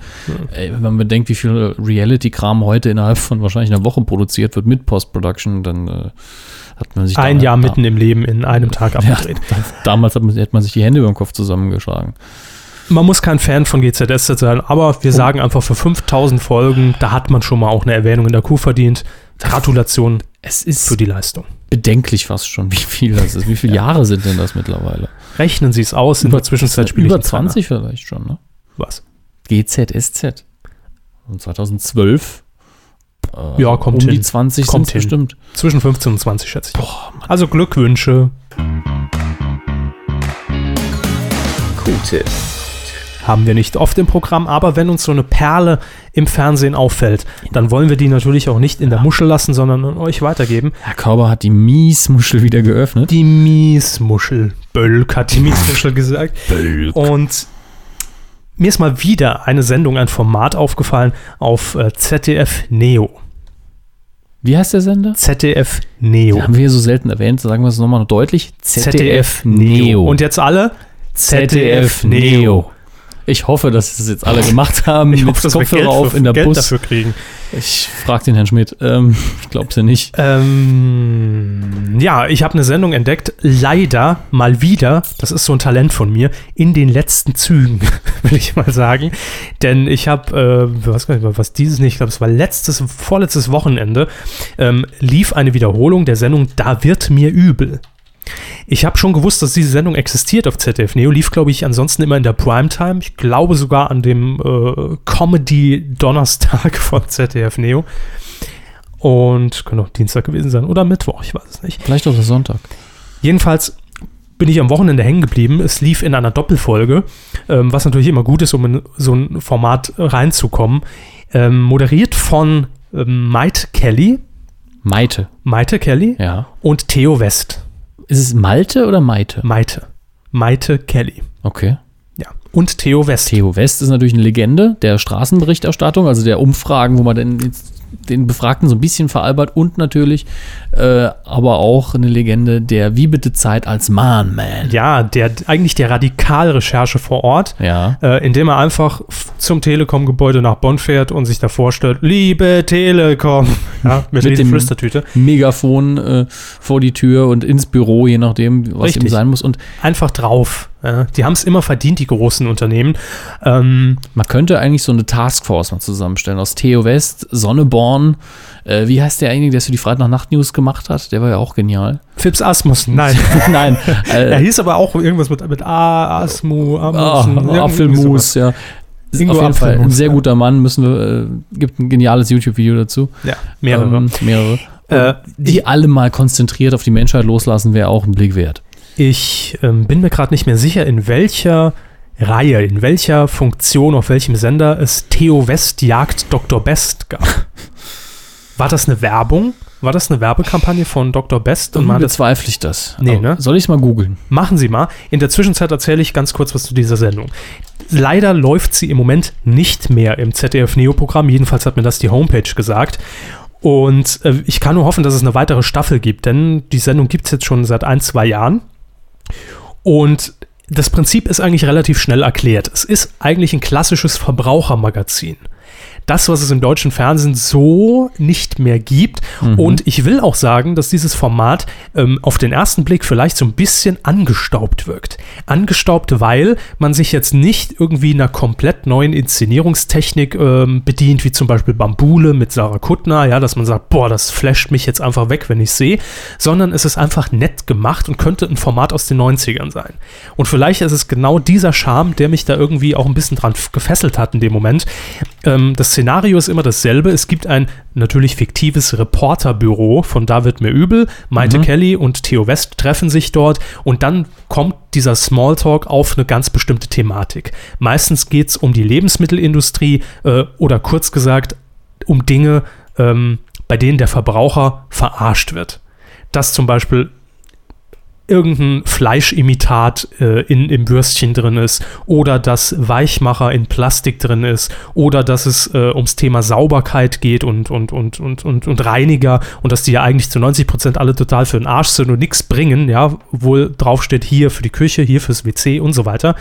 ey, wenn man bedenkt, wie viel Reality-Kram heute innerhalb von wahrscheinlich einer Woche produziert wird mit Post-Production, dann äh, hat man sich Ein Jahr da- mitten im Leben in einem Tag Ja, abgedreht. damals hat man, hätte man sich die Hände über den Kopf zusammengeschlagen. Man muss kein Fan von GZSZ sein, aber wir sagen einfach für 5000 Folgen, da hat man schon mal auch eine Erwähnung in der Kuh verdient. Gratulation Es ist für die Leistung. Bedenklich fast schon, wie viel das ist. Wie viele Jahre sind denn das mittlerweile? Rechnen Sie es aus, in der Zwischenzeit spiele Über einen Trainer. 20 vielleicht schon, ne? Was? GZSZ. Und 2012. äh, Ja, kommt um die hin. 20 Kommt hin. bestimmt. Zwischen 15 und 20 schätze ich. Boah, Mann. Also Glückwünsche Q-Tipp. Haben wir nicht oft im Programm, aber wenn uns so eine Perle im Fernsehen auffällt, dann wollen wir die natürlich auch nicht in der Muschel lassen, sondern an euch weitergeben. Herr Körber hat die Miesmuschel wieder geöffnet. Die Miesmuschel. Bölk hat die Miesmuschel gesagt. Und mir ist mal wieder eine Sendung, ein Format aufgefallen auf äh, ZDF Neo. Wie heißt der Sender? ZDF Den Neo. haben wir hier so selten erwähnt, sagen wir es nochmal deutlich. ZDF Neo. Und jetzt alle ZDF Neo. Ich hoffe, dass es jetzt alle gemacht haben. Ich hoffe, dass wir Kopfhörer Geld, auf in der Geld Bus. dafür kriegen. Ich frage den Herrn Schmidt. Ähm, ich glaube es ja nicht. Ähm, ja, ich habe eine Sendung entdeckt, leider mal wieder, das ist so ein Talent von mir, in den letzten Zügen, will ich mal sagen. Denn ich habe, äh, ich weiß gar nicht, was dieses nicht, ich glaube, es war letztes, vorletztes Wochenende, ähm, lief eine Wiederholung der Sendung Da wird mir übel. Ich habe schon gewusst, dass diese Sendung existiert auf ZDF Neo. Lief, glaube ich, ansonsten immer in der Primetime. Ich glaube sogar an dem äh, Comedy-Donnerstag von ZDF Neo. Und könnte auch Dienstag gewesen sein oder Mittwoch, ich weiß es nicht. Vielleicht auch Sonntag. Jedenfalls bin ich am Wochenende hängen geblieben. Es lief in einer Doppelfolge, ähm, was natürlich immer gut ist, um in so ein Format reinzukommen. Ähm, moderiert von ähm, Maite Kelly, Maite. Maite Kelly Ja. und Theo West. Ist es Malte oder Maite? Maite. Maite Kelly. Okay. Ja. Und Theo West. Theo West ist natürlich eine Legende der Straßenberichterstattung, also der Umfragen, wo man den, den Befragten so ein bisschen veralbert und natürlich äh, aber auch eine Legende der Wie bitte Zeit als Mahn Man. Ja, der eigentlich der Radikalrecherche vor Ort, Ja. äh, indem er einfach zum Telekom-Gebäude nach Bonn fährt und sich da vorstellt, liebe Telekom, ja, mit, Mit mit dem- Flüstertüte. Megafon äh, vor die Tür und ins Büro, je nachdem, was Richtig. ihm sein muss. Und Einfach drauf. Ja. Die haben es immer verdient, die großen Unternehmen. Ähm, man könnte eigentlich so eine Taskforce mal zusammenstellen aus Theo West, Sonneborn, äh, wie heißt derjenige, der es für die Freitag-Nacht-News gemacht hat? Der war ja auch genial. Fips Asmussen, nein. Nein. er Äh, hieß aber auch irgendwas mit, mit A, Asmu, Ah, Amussen. irgendwie Apfelmus, ja. Ingo auf jeden Fall ein sehr guter Mann. Müssen wir, äh, gibt ein geniales YouTube-Video dazu. Ja, mehrere. Ähm, mehrere. Äh, die alle mal konzentriert auf die Menschheit loslassen, wäre auch ein Blick wert. Ich ähm, bin mir gerade nicht mehr sicher, in welcher Reihe, in welcher Funktion, auf welchem Sender es Theo West jagt Dr. Best gab. War das eine Werbung? War das eine Werbekampagne von Dr. Best? Und bezweifle ich das. Nee, ne? Soll ich es mal googeln? machen Sie mal. In der Zwischenzeit erzähle ich ganz kurz was zu dieser Sendung. Leider läuft sie im Moment nicht mehr im ZDF-Neo-Programm. Jedenfalls hat mir das die Homepage gesagt. Und äh, ich kann nur hoffen, dass es eine weitere Staffel gibt, denn die Sendung gibt es jetzt schon seit ein, zwei Jahren. Und das Prinzip ist eigentlich relativ schnell erklärt. Es ist eigentlich ein klassisches Verbrauchermagazin. Das, was es im deutschen Fernsehen so nicht mehr gibt. Und ich will auch sagen, dass dieses Format ähm, auf den ersten Blick vielleicht so ein bisschen angestaubt wirkt. Angestaubt, weil man sich jetzt nicht irgendwie einer komplett neuen Inszenierungstechnik ähm, bedient, wie zum Beispiel Bambule mit Sarah Kuttner, ja, dass man sagt, boah, das flasht mich jetzt einfach weg, wenn ich sehe, sondern es ist einfach nett gemacht und könnte ein Format aus den 90ern sein. Und vielleicht ist es genau dieser Charme, der mich da irgendwie auch ein bisschen dran gefesselt hat in dem Moment. Ähm, das Szenario ist immer dasselbe. Es gibt ein natürlich fiktives Reporterbüro von David Mir übel. Maite Kelly und Theo West treffen sich dort und dann kommt dieser Smalltalk auf eine ganz bestimmte Thematik. Meistens geht es um die Lebensmittelindustrie äh, oder kurz gesagt um Dinge, ähm, bei denen der Verbraucher verarscht wird. Dass zum Beispiel irgendein Fleischimitat äh, in, im Würstchen drin ist oder dass Weichmacher in Plastik drin ist oder dass es äh, ums Thema Sauberkeit geht und, und, und, und, und, und Reiniger und dass die ja eigentlich zu 90 Prozent alle total für den Arsch sind und nichts bringen, ja, wohl draufsteht hier für die Küche, hier fürs WC und so weiter.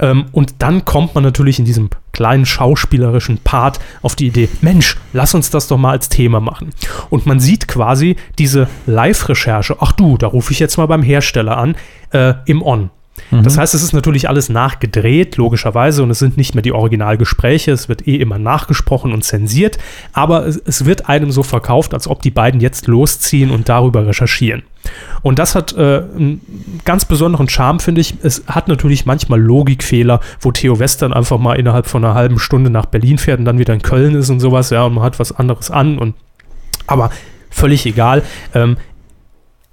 Ähm, und dann kommt man natürlich in diesem kleinen schauspielerischen Part auf die Idee, Mensch, lass uns das doch mal als Thema machen. Und man sieht quasi diese Live-Recherche, ach du, da rufe ich jetzt mal beim Hersteller an, äh, im On. Das heißt, es ist natürlich alles nachgedreht, logischerweise, und es sind nicht mehr die Originalgespräche, es wird eh immer nachgesprochen und zensiert, aber es, es wird einem so verkauft, als ob die beiden jetzt losziehen und darüber recherchieren. Und das hat äh, einen ganz besonderen Charme, finde ich. Es hat natürlich manchmal Logikfehler, wo Theo Western einfach mal innerhalb von einer halben Stunde nach Berlin fährt und dann wieder in Köln ist und sowas, ja, und man hat was anderes an und aber völlig egal. Ähm,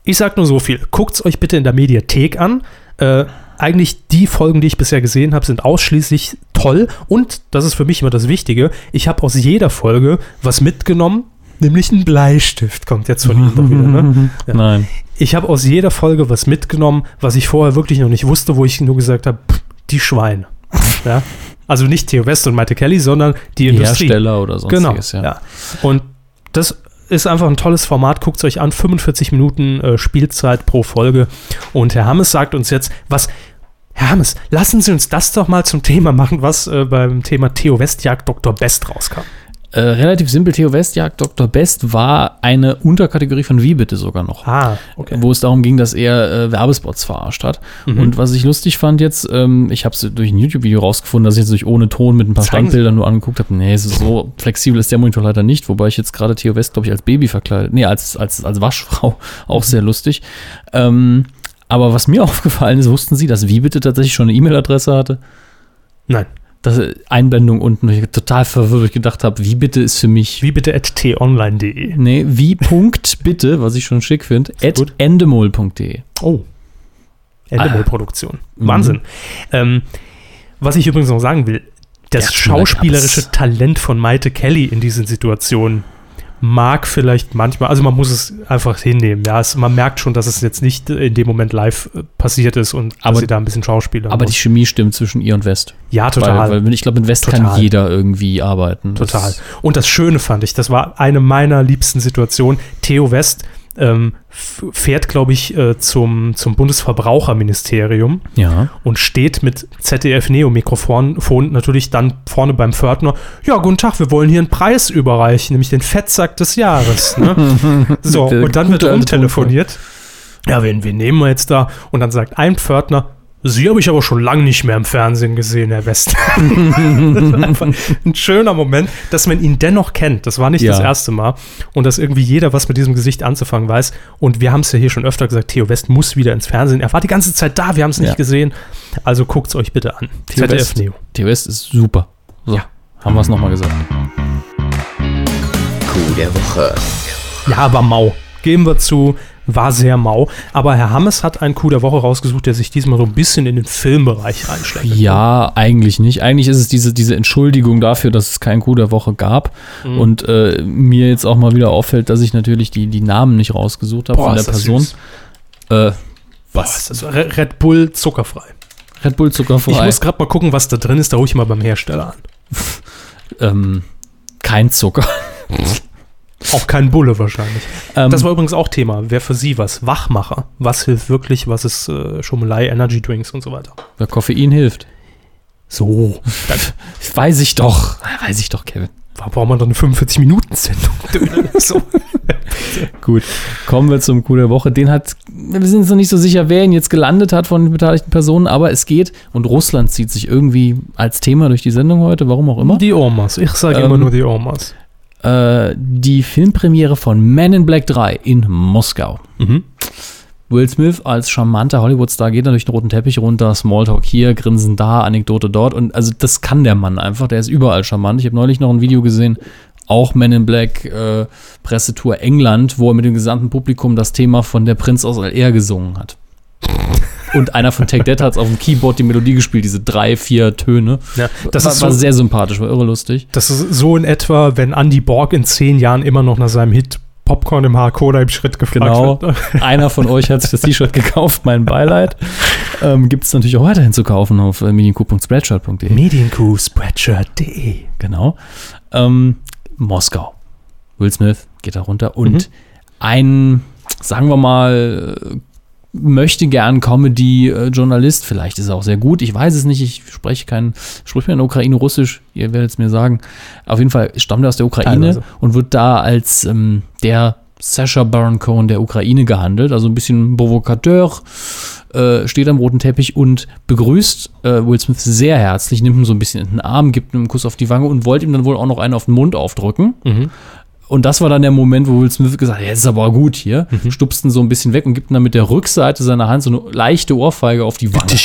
ich sag nur so viel. Guckt es euch bitte in der Mediathek an. Äh, eigentlich die Folgen, die ich bisher gesehen habe, sind ausschließlich toll. Und das ist für mich immer das Wichtige. Ich habe aus jeder Folge was mitgenommen, nämlich ein Bleistift. Kommt jetzt von Ihnen doch wieder, ne? Ja. Nein. Ich habe aus jeder Folge was mitgenommen, was ich vorher wirklich noch nicht wusste, wo ich nur gesagt habe, die Schweine. ja? Also nicht Theo West und Maite Kelly, sondern die Industrie. Hersteller oder Genau. sonstiges, ja. Ja. Und das ist einfach ein tolles Format. Guckt es euch an. 45 Minuten äh, Spielzeit pro Folge. Und Herr Hammes sagt uns jetzt, was. Herr Hammes, lassen Sie uns das doch mal zum Thema machen, was äh, beim Thema Theo Westjagd Dr. Best rauskam. Äh, relativ simpel, Theo Westjagd Dr. Best war eine Unterkategorie von Wie bitte sogar noch. Ah, okay. Wo es darum ging, dass er äh, Werbespots verarscht hat. Mhm. Und was ich lustig fand jetzt, ähm, ich habe es durch ein YouTube-Video rausgefunden, dass ich jetzt durch ohne Ton mit ein paar Zeigen Sie. Standbildern nur angeguckt habe. Nee, so flexibel ist der Monitor leider nicht, wobei ich jetzt gerade Theo West, glaube ich, als Baby verkleidet, nee, als, als, als Waschfrau, auch sehr lustig. Ähm, aber was mir aufgefallen ist, wussten Sie, dass Wie bitte tatsächlich schon eine E-Mail-Adresse hatte? Nein. Das Einblendung unten, ich total verwirrt, gedacht habe, wie bitte ist für mich Wie bitte at t-online.de. Nee, wie Punkt bitte, was ich schon schick finde, at endemol.de. Oh. Endemol-Produktion. Mhm. Wahnsinn. Ähm, was ich übrigens noch sagen will, das Ja, schauspielerische Talent von Maite Kelly in diesen Situationen mag vielleicht manchmal, also man muss es einfach hinnehmen, ja, es, man merkt schon, dass es jetzt nicht in dem Moment live äh, passiert ist und Aber- dass sie da ein bisschen Schauspieler Aber die Chemie stimmt zwischen ihr und West. ja, total. Weil, weil ich glaube, mit West kann Total. jeder irgendwie arbeiten. Das- Total. Und das Schöne fand ich, das war eine meiner liebsten Situationen. Theo West ähm, fährt, glaube ich, äh, zum, zum Bundesverbraucherministerium Ja. und steht mit ZDF-Neo-Mikrofon natürlich dann vorne beim Pförtner. Ja, guten Tag, wir wollen hier einen Preis überreichen, nämlich den Fettsack des Jahres. Ne? so, und dann wird alte umtelefoniert. Ja, wen, wen nehmen wir jetzt da? Und dann sagt ein Pförtner, Sie habe ich aber schon lange nicht mehr im Fernsehen gesehen, Herr West. ein schöner Moment, dass man ihn dennoch kennt. Das war nicht Ja. das erste Mal. Und dass irgendwie jeder was mit diesem Gesicht anzufangen weiß. Und wir haben es ja hier schon öfter gesagt, Theo West muss wieder ins Fernsehen. Er war die ganze Zeit da, wir haben es nicht Ja. gesehen. Also guckt es euch bitte an. Theo ZDF West. Neo. Theo West ist super. So, haben wir es nochmal gesagt. Coup der Woche. Ja, aber mau. Geben wir zu, war sehr mau. Aber Herr Hammes hat einen Coup der Woche rausgesucht, der sich diesmal so ein bisschen in den Filmbereich einschlägt. Ja, eigentlich nicht. Eigentlich ist es diese, diese Entschuldigung dafür, dass es keinen Coup der Woche gab. Mhm. Und äh, mir jetzt auch mal wieder auffällt, dass ich natürlich die, die Namen nicht rausgesucht habe Boah, von der Person. Äh, Boah, was? ist das Re- Red Bull zuckerfrei. Red Bull zuckerfrei. Ich muss gerade mal gucken, was da drin ist. Da hole ich mal beim Hersteller an. ähm, kein Zucker. Auch kein Bulle wahrscheinlich. Ähm, Das war übrigens auch Thema. Wer für Sie was? Wachmacher. Was hilft wirklich? Was ist äh, Schummelei, Energy Drinks und so weiter? Weil Koffein hilft. So. Weiß ich doch. Weiß ich doch, Kevin. Warum braucht man dann eine 45-Minuten-Sendung? so. Gut, kommen wir zum Coup der Woche. Den hat, wir sind uns noch nicht so sicher, wer ihn jetzt gelandet hat von den beteiligten Personen, aber es geht und Russland zieht sich irgendwie als Thema durch die Sendung heute, warum auch immer. Die Omas. Ich sage Ähm, immer nur die Omas. Äh, die Filmpremiere von Men in Black 3 in Moskau. Mhm. Will Smith als charmanter Hollywood-Star geht dann durch den roten Teppich runter, Smalltalk hier, Grinsen da, Anekdote dort. Und also das kann der Mann einfach, der ist überall charmant. Ich habe neulich noch ein Video gesehen, auch Men in Black äh, Pressetour England, wo er mit dem gesamten Publikum das Thema von der Prinz aus Al-Air gesungen hat. Und einer von Take That hat auf dem Keyboard die Melodie gespielt, diese drei, vier Töne. Ja, das, war, ist war so, sehr sympathisch, war irre lustig. das ist so in etwa, wenn Andy Borg in zehn Jahren immer noch nach seinem Hit Popcorn im Haar Cola im Schritt gefragt Genau. wird. Einer von euch hat sich das T-Shirt gekauft, mein Beileid. Ähm, Gibt es natürlich auch weiterhin zu kaufen auf äh, mediencoup.spreadshirt.de. Medienkuh, Spreadshirt.de. Genau. Ähm, Moskau. Will Smith geht da runter und Mhm. ein, sagen wir mal, möchte gern Comedy-Journalist, vielleicht ist er auch sehr gut, ich weiß es nicht, ich spreche kein, spreche mir in der Ukraine Russisch, ihr werdet es mir sagen. Auf jeden Fall stammt er aus der Ukraine Teilweise. und wird da als ähm, der Sasha Baron Cohen der Ukraine gehandelt, also ein bisschen Provokateur, äh, steht am roten Teppich und begrüßt äh, Will Smith sehr herzlich, nimmt ihn so ein bisschen in den Arm, gibt ihm einen Kuss auf die Wange und wollte ihm dann wohl auch noch einen auf den Mund aufdrücken. Mhm. Und das war dann der Moment, wo Will Smith gesagt hat, jetzt ist aber gut hier, Mhm. stupst ihn so ein bisschen weg und gibt ihm dann mit der Rückseite seiner Hand so eine leichte Ohrfeige auf die Wange.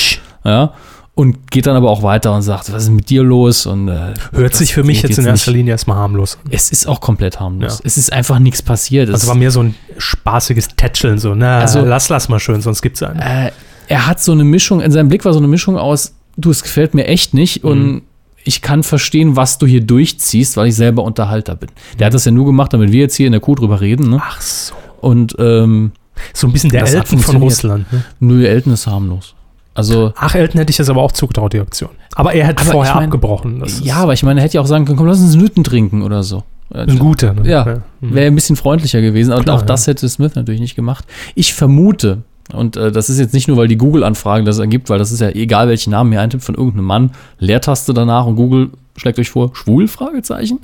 Ja, und geht dann aber auch weiter und sagt, was ist mit dir los? Und äh, Hört sich für mich jetzt in erster nicht. Linie erstmal harmlos an. Es ist auch komplett harmlos. Ja. Es ist einfach nichts passiert. Es Also war mehr so ein spaßiges Tätscheln, so, na, Also- lass, lass mal schön, sonst gibt's einen. äh, er hat so eine Mischung, in seinem Blick war so eine Mischung aus, du, es gefällt mir echt nicht Mhm. und ich kann verstehen, was du hier durchziehst, weil ich selber Unterhalter bin. Der Mhm. hat das ja nur gemacht, damit wir jetzt hier in der Kuh drüber reden. Ne? Ach so. Und ähm, So ein bisschen der Elton von. Russland. Ne? nur Elton ist harmlos. Also, Ach, Elton hätte ich das aber auch zugetraut, die Aktion. Aber er hätte Aber vorher ich mein- abgebrochen. Ja, aber ich meine, er hätte ja auch sagen können, komm, lass uns Nüten trinken oder so. ein guter. Ne? Ja, Mhm. Wäre ein bisschen freundlicher gewesen, aber Klar, auch das hätte Smith natürlich nicht gemacht. Ich vermute, und äh, das ist jetzt nicht nur, weil die Google-Anfrage das ergibt, weil das ist ja egal, welchen Namen ihr eintippt von irgendeinem Mann, Leertaste danach und Google schlägt euch vor, schwul? Fragezeichen.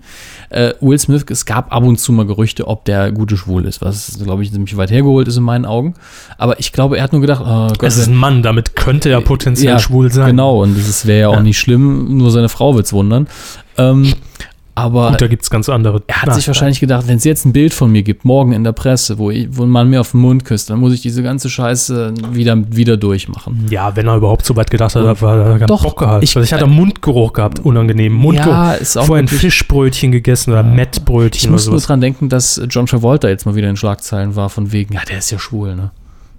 Äh, Will Smith, es gab ab und zu mal Gerüchte, ob der gute schwul ist, was, glaube ich, ziemlich weit hergeholt ist in meinen Augen. Aber ich glaube, er hat nur gedacht, oh Gott, Es ist ein Mann, damit könnte er potenziell ja, schwul sein. Genau, und das wäre ja auch Ja. nicht schlimm, nur seine Frau wird's wundern. Ähm, aber Und da gibt es ganz andere. er hat sich wahrscheinlich gedacht, wenn es jetzt ein Bild von mir gibt, morgen in der Presse, wo, ich, wo ein Mann mir auf den Mund küsst, dann muss ich diese ganze Scheiße wieder, wieder durchmachen. Ja, wenn er überhaupt so weit gedacht hat, war er ganz Doch, Bock gehabt. ich- Weil ich hatte Mundgeruch gehabt, unangenehm. Mundgeruch. Ja, ist auch Vorher ein. Fischbrötchen gegessen oder Mettbrötchen Ich muss nur dran denken, dass John Travolta jetzt mal wieder in Schlagzeilen war, von wegen, ja, der ist ja schwul, ne?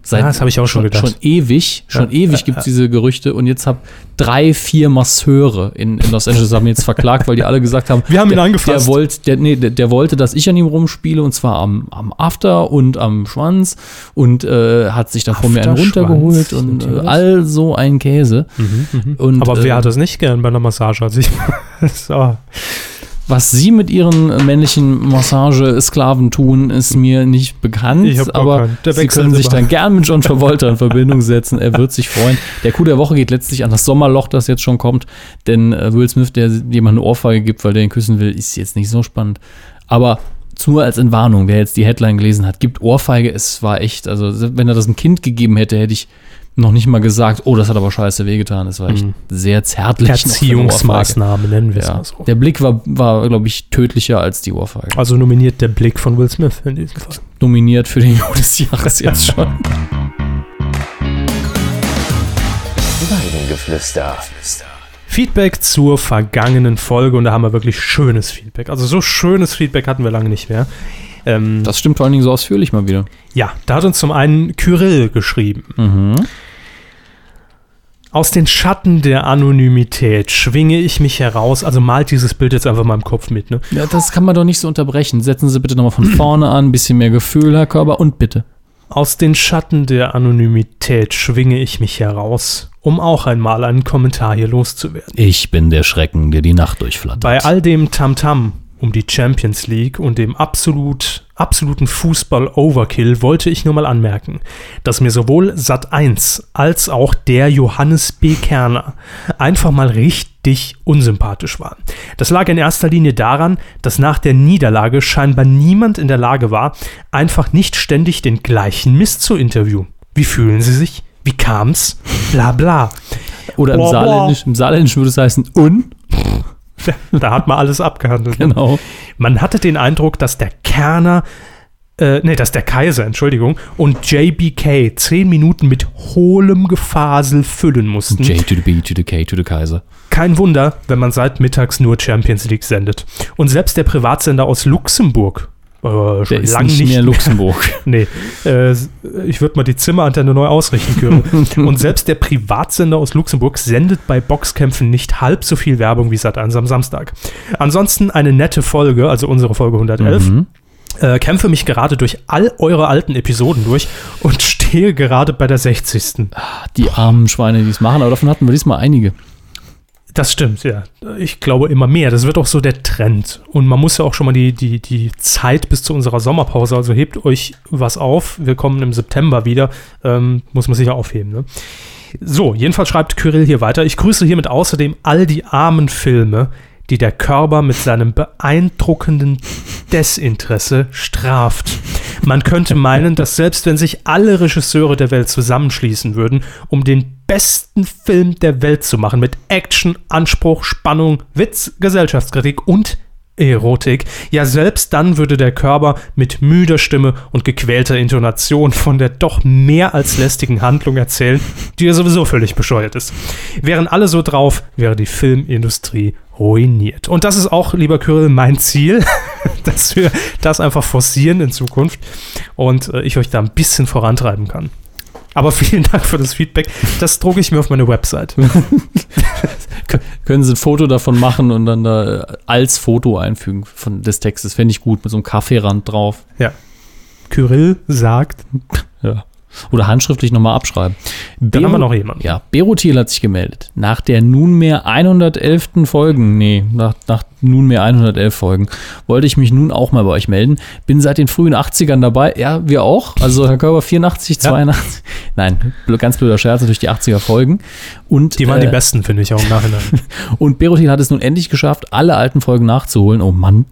Seit, Ja, das habe ich auch schon gedacht. Schon ewig, schon Ja, ewig ja, gibt es diese Gerüchte und jetzt hab drei, vier Masseure in, in Los Angeles haben jetzt verklagt, weil die alle gesagt haben, Wir haben ihn der, angefasst. Der, wollt, der, nee, der, der wollte, dass ich an ihm rumspiele und zwar am, am After und am Schwanz und äh, hat sich dann von mir einen runtergeholt und äh, all so ein Käse. Und, Aber äh, wer hat das nicht gern bei einer Massage? Also ich, so. Was sie mit ihren männlichen Massage-Sklaven tun, ist mir nicht bekannt. Aber sie können sich dann gern mit John Travolta in Verbindung setzen. Er wird sich freuen. Der Coup der Woche geht letztlich an das Sommerloch, das jetzt schon kommt. Denn äh, Will Smith, der jemand eine Ohrfeige gibt, weil der ihn küssen will, ist jetzt nicht so spannend. Aber nur als Entwarnung, wer jetzt die Headline gelesen hat, gibt Ohrfeige. Es war echt, also wenn er das ein Kind gegeben hätte, hätte ich noch nicht mal gesagt, oh, das hat aber scheiße wehgetan. Es war echt Mhm. sehr zärtlich. Erziehungsmaßnahme, nennen wir es Ja. mal so. Der Blick war, war glaube ich, tödlicher als die Ohrfeige. Also nominiert der Blick von Will Smith in diesem Fall. Nominiert für den Juhu des Jahres jetzt schon. Weidengeflüster. Feedback zur vergangenen Folge und da haben wir wirklich schönes Feedback. Also so schönes Feedback hatten wir lange nicht mehr. Ähm, Das stimmt vor allen Dingen so ausführlich mal wieder. ja, da hat uns zum einen Kyrill geschrieben. Mhm. Aus den Schatten der Anonymität schwinge ich mich heraus. Also malt dieses Bild jetzt einfach mal im Kopf mit. Ne? Ja, das kann man doch nicht so unterbrechen. Setzen Sie bitte nochmal von vorne an, ein bisschen mehr Gefühl, Herr Körber, und bitte. Aus den Schatten der Anonymität schwinge ich mich heraus, um auch einmal einen Kommentar hier loszuwerden. Ich bin der Schrecken, der die Nacht durchflattert. Bei all dem Tamtam um die Champions League und dem absolut, absoluten Fußball-Overkill wollte ich nur mal anmerken, dass mir sowohl Sat 1 als auch der Johannes B. Kerner einfach mal richtig unsympathisch waren. Das lag in erster Linie daran, dass nach der Niederlage scheinbar niemand in der Lage war, einfach nicht ständig den gleichen Mist zu interviewen. Wie fühlen Sie sich? Wie kam's? Bla bla. Oder im. Saarländischen, im Saarländischen würde es heißen, un. Da hat man alles abgehandelt. ne? Genau. Man hatte den Eindruck, dass der Kerner, äh, nee, dass der Kaiser, Entschuldigung, und JBK zehn Minuten mit hohlem Gefasel füllen mussten. J to the B to the K to the Kaiser. Kein Wunder, wenn man seit mittags nur Champions League sendet. Und selbst der Privatsender aus Luxemburg, äh, schon ist lang nicht, mehr Luxemburg. Nee, äh, ich würde mal die Zimmerantenne neu ausrichten können. Und selbst der Privatsender aus Luxemburg sendet bei Boxkämpfen nicht halb so viel Werbung wie Sat1 am Samstag. Ansonsten eine nette Folge, also unsere Folge 111. Mhm. Äh, kämpfe mich gerade durch all eure alten Episoden durch und stehe gerade bei der 60. Die armen Schweine, die es machen, aber davon hatten wir diesmal einige. Das stimmt, ja. Ich glaube immer mehr. Das wird auch so der Trend. Und man muss ja auch schon mal die, die, die Zeit bis zu unserer Sommerpause, also hebt euch was auf. Wir kommen im September wieder. Ähm, muss man sich ja aufheben. Ne? So, jedenfalls schreibt Kyrill hier weiter. Ich grüße hiermit außerdem all die armen Filme, die der Körper mit seinem beeindruckenden Desinteresse straft. Man könnte meinen, dass selbst wenn sich alle Regisseure der Welt zusammenschließen würden, um den besten Film der Welt zu machen, mit Action, Anspruch, Spannung, Witz, Gesellschaftskritik und Erotik, ja selbst dann würde der Körper mit müder Stimme und gequälter Intonation von der doch mehr als lästigen Handlung erzählen, die ja sowieso völlig bescheuert ist. Wären alle so drauf, wäre die Filmindustrie ruiniert. Und das ist auch, lieber Kyrill, mein Ziel, dass wir das einfach forcieren in Zukunft und äh, ich euch da ein bisschen vorantreiben kann. Aber vielen Dank für das Feedback. Das drucke ich mir auf meine Website. Kö- Können Sie ein Foto davon machen und dann da äh, als Foto einfügen von des Textes. Fände ich gut, mit so einem Kaffeerand drauf. Ja. Kyrill sagt, Ja. Oder handschriftlich nochmal abschreiben. dann haben wir noch jemanden. Ja, Berotil hat sich gemeldet. Nach der nunmehr 111. Folgen, nee, nach, nach nunmehr 111 Folgen, wollte ich mich nun auch mal bei euch melden. Bin seit den frühen 80ern dabei. Ja, wir auch. Also Herr Körber 84, Ja. 82. Nein, bl- ganz blöder Scherz, natürlich die 80er Folgen. Und, Die waren die äh, besten, finde ich, auch im Nachhinein. Und Berotil hat es nun endlich geschafft, alle alten Folgen nachzuholen. Oh Mann.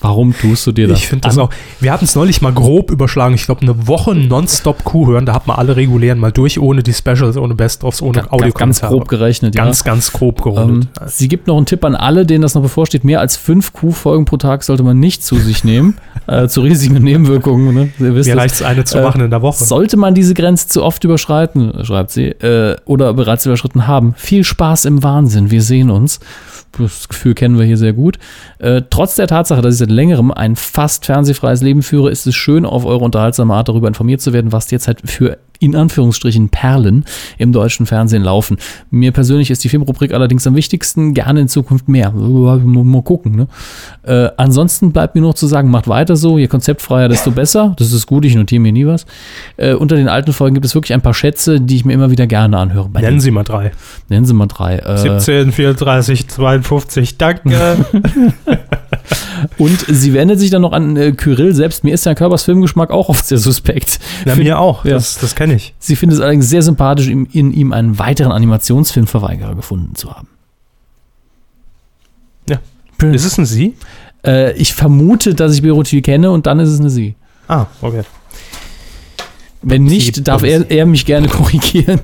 Warum tust du dir das? Ich finde das auch. Wir hatten es neulich mal grob überschlagen. Ich glaube, eine Woche nonstop Kuh hören. Da hat man alle regulären mal durch, ohne die Specials, ohne Best-ofs, ohne Ganz, ganz Audiokommentare. grob gerechnet, ja. Ganz, ganz grob Ähm, gerundet. sie gibt noch einen Tipp an alle, denen das noch bevorsteht. Mehr als fünf Q-Folgen pro Tag sollte man nicht zu sich nehmen. äh, zu Risiken und Nebenwirkungen. Ne? Ihr wisst Mir reicht eine zu äh, machen in der Woche. Sollte man diese Grenze zu oft überschreiten, schreibt sie, äh, oder bereits überschritten haben, viel Spaß im Wahnsinn. Wir sehen uns. Das Gefühl kennen wir hier sehr gut. Äh, trotz der Tatsache, dass ich seit längerem ein fast fernsehfreies Leben führe, ist es schön, auf eure unterhaltsame Art darüber informiert zu werden, was jetzt halt für in Anführungsstrichen Perlen im deutschen Fernsehen laufen. Mir persönlich ist die Filmrubrik allerdings am wichtigsten, gerne in Zukunft mehr. Mal, gucken. Ne? Äh, ansonsten bleibt mir nur noch zu sagen, macht weiter so, je konzeptfreier, desto besser. Das ist gut, ich notiere mir nie was. Äh, unter den alten Folgen gibt es wirklich ein paar Schätze, die ich mir immer wieder gerne anhöre. Nennen den- Sie mal drei. nennen Sie mal drei. Äh, 17, 34, 52. Danke. und sie wendet sich dann noch an äh, Kyrill selbst. Mir ist ja Körpers Filmgeschmack auch oft sehr suspekt. Na, Find- mir auch. Ja. Das, das kenne ich. Sie findet es allerdings sehr sympathisch, in, in ihm einen weiteren Animationsfilmverweigerer gefunden zu haben. Ja. Hm. Ist es ein Sie? Äh, ich vermute, dass ich Beruti kenne und dann ist es eine Sie. Ah, okay. Wenn nicht, darf er, er mich gerne korrigieren.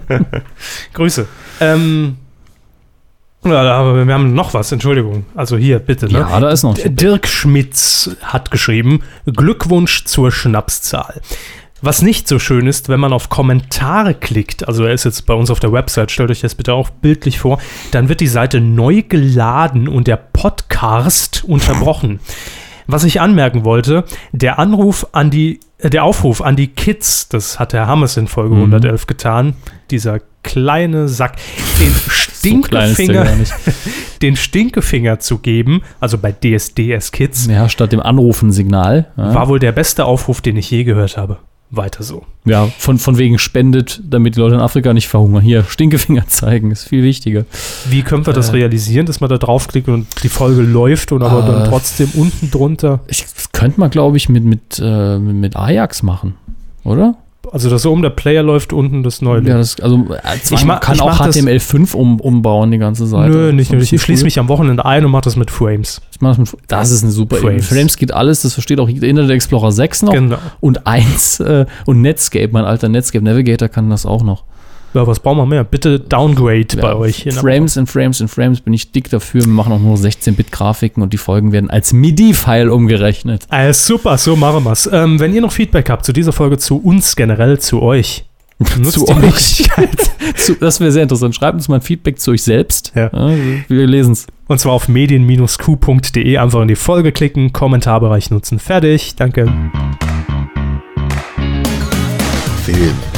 Grüße. Ähm, ja, aber wir haben noch was, Entschuldigung. Also hier, bitte. Ne? Ja, da ist noch. Dirk Schmitz hat geschrieben: Glückwunsch zur Schnapszahl. Was nicht so schön ist, wenn man auf Kommentare klickt, also er ist jetzt bei uns auf der Website, stellt euch das bitte auch bildlich vor, dann wird die Seite neu geladen und der Podcast unterbrochen. Was ich anmerken wollte, der Anruf an die, äh, der Aufruf an die Kids, das hat Herr Hammers in Folge 111 getan, dieser kleine Sack, den Stinkefinger, nicht. den Stinkefinger zu geben, also bei DSDS Kids, Ja, statt dem Anrufen-Signal. Ja, war wohl der beste Aufruf, den ich je gehört habe. Weiter so. ja von, von wegen spendet, damit die Leute in Afrika nicht verhungern. Hier, Stinkefinger zeigen, ist viel wichtiger. Wie können wir das Äh. realisieren, dass man da draufklickt und die Folge läuft und aber Äh. dann trotzdem unten drunter, Ich, das könnte man, glaube ich, mit, mit, äh, mit Ajax machen, oder? Also dass so um der Player läuft, unten das neue. Ja, das, also äh, zwar, Ich man kann ich auch mach das- HTML5 um, umbauen, die ganze Seite. Nö, nicht nur. Ich, schließe mich am Wochenende ein und mache das mit Frames. Ich mach's mit- Das ist eine super Frames. Frames. Frames geht alles, das versteht auch Internet Explorer 6 noch. Genau. Und 1 äh, und Netscape, mein alter Netscape Navigator kann das auch noch. Ja, was brauchen wir mehr? Bitte Downgrade bei Ja, euch. in der Frames and Frames and Frames bin ich dick dafür. Wir machen auch nur 16-Bit-Grafiken und die Folgen werden als MIDI-File umgerechnet. Äh, super, so machen wir's. Ähm, wenn ihr noch Feedback habt zu dieser Folge, zu uns generell, zu euch. nutzt Zu euch. Zu, das wäre sehr interessant. Schreibt uns mal ein Feedback zu euch selbst. Ja. wir lesen es. Und zwar auf medien-q.de einfach in die Folge klicken, Kommentarbereich nutzen. Fertig, danke. Film.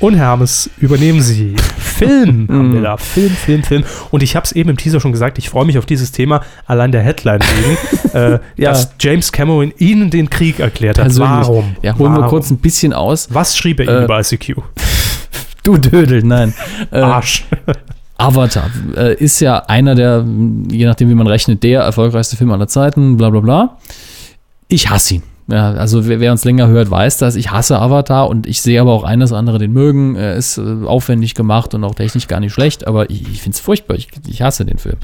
Und Hermes, übernehmen Sie. Film haben Mhm. wir da. Film, Film, Film. Und ich habe es eben im Teaser schon gesagt, ich freue mich auf dieses Thema allein der Headline wegen, äh, Ja. dass James Cameron Ihnen den Krieg erklärt hat. Warum? Ja, holen wir Warum? kurz ein bisschen aus. Was schrieb er Ihnen Äh, über ICQ? Du Dödel, nein. Äh, Arsch. Avatar äh, ist ja einer der, je nachdem wie man rechnet, der erfolgreichste Film aller Zeiten, bla bla bla. Ich hasse ihn. Ja, also wer, wer uns länger hört, weiß das. Ich hasse Avatar und ich sehe aber auch eines andere den mögen. Er ist äh, aufwendig gemacht und auch technisch gar nicht schlecht, aber ich, ich finde es furchtbar. Ich, ich hasse den Film.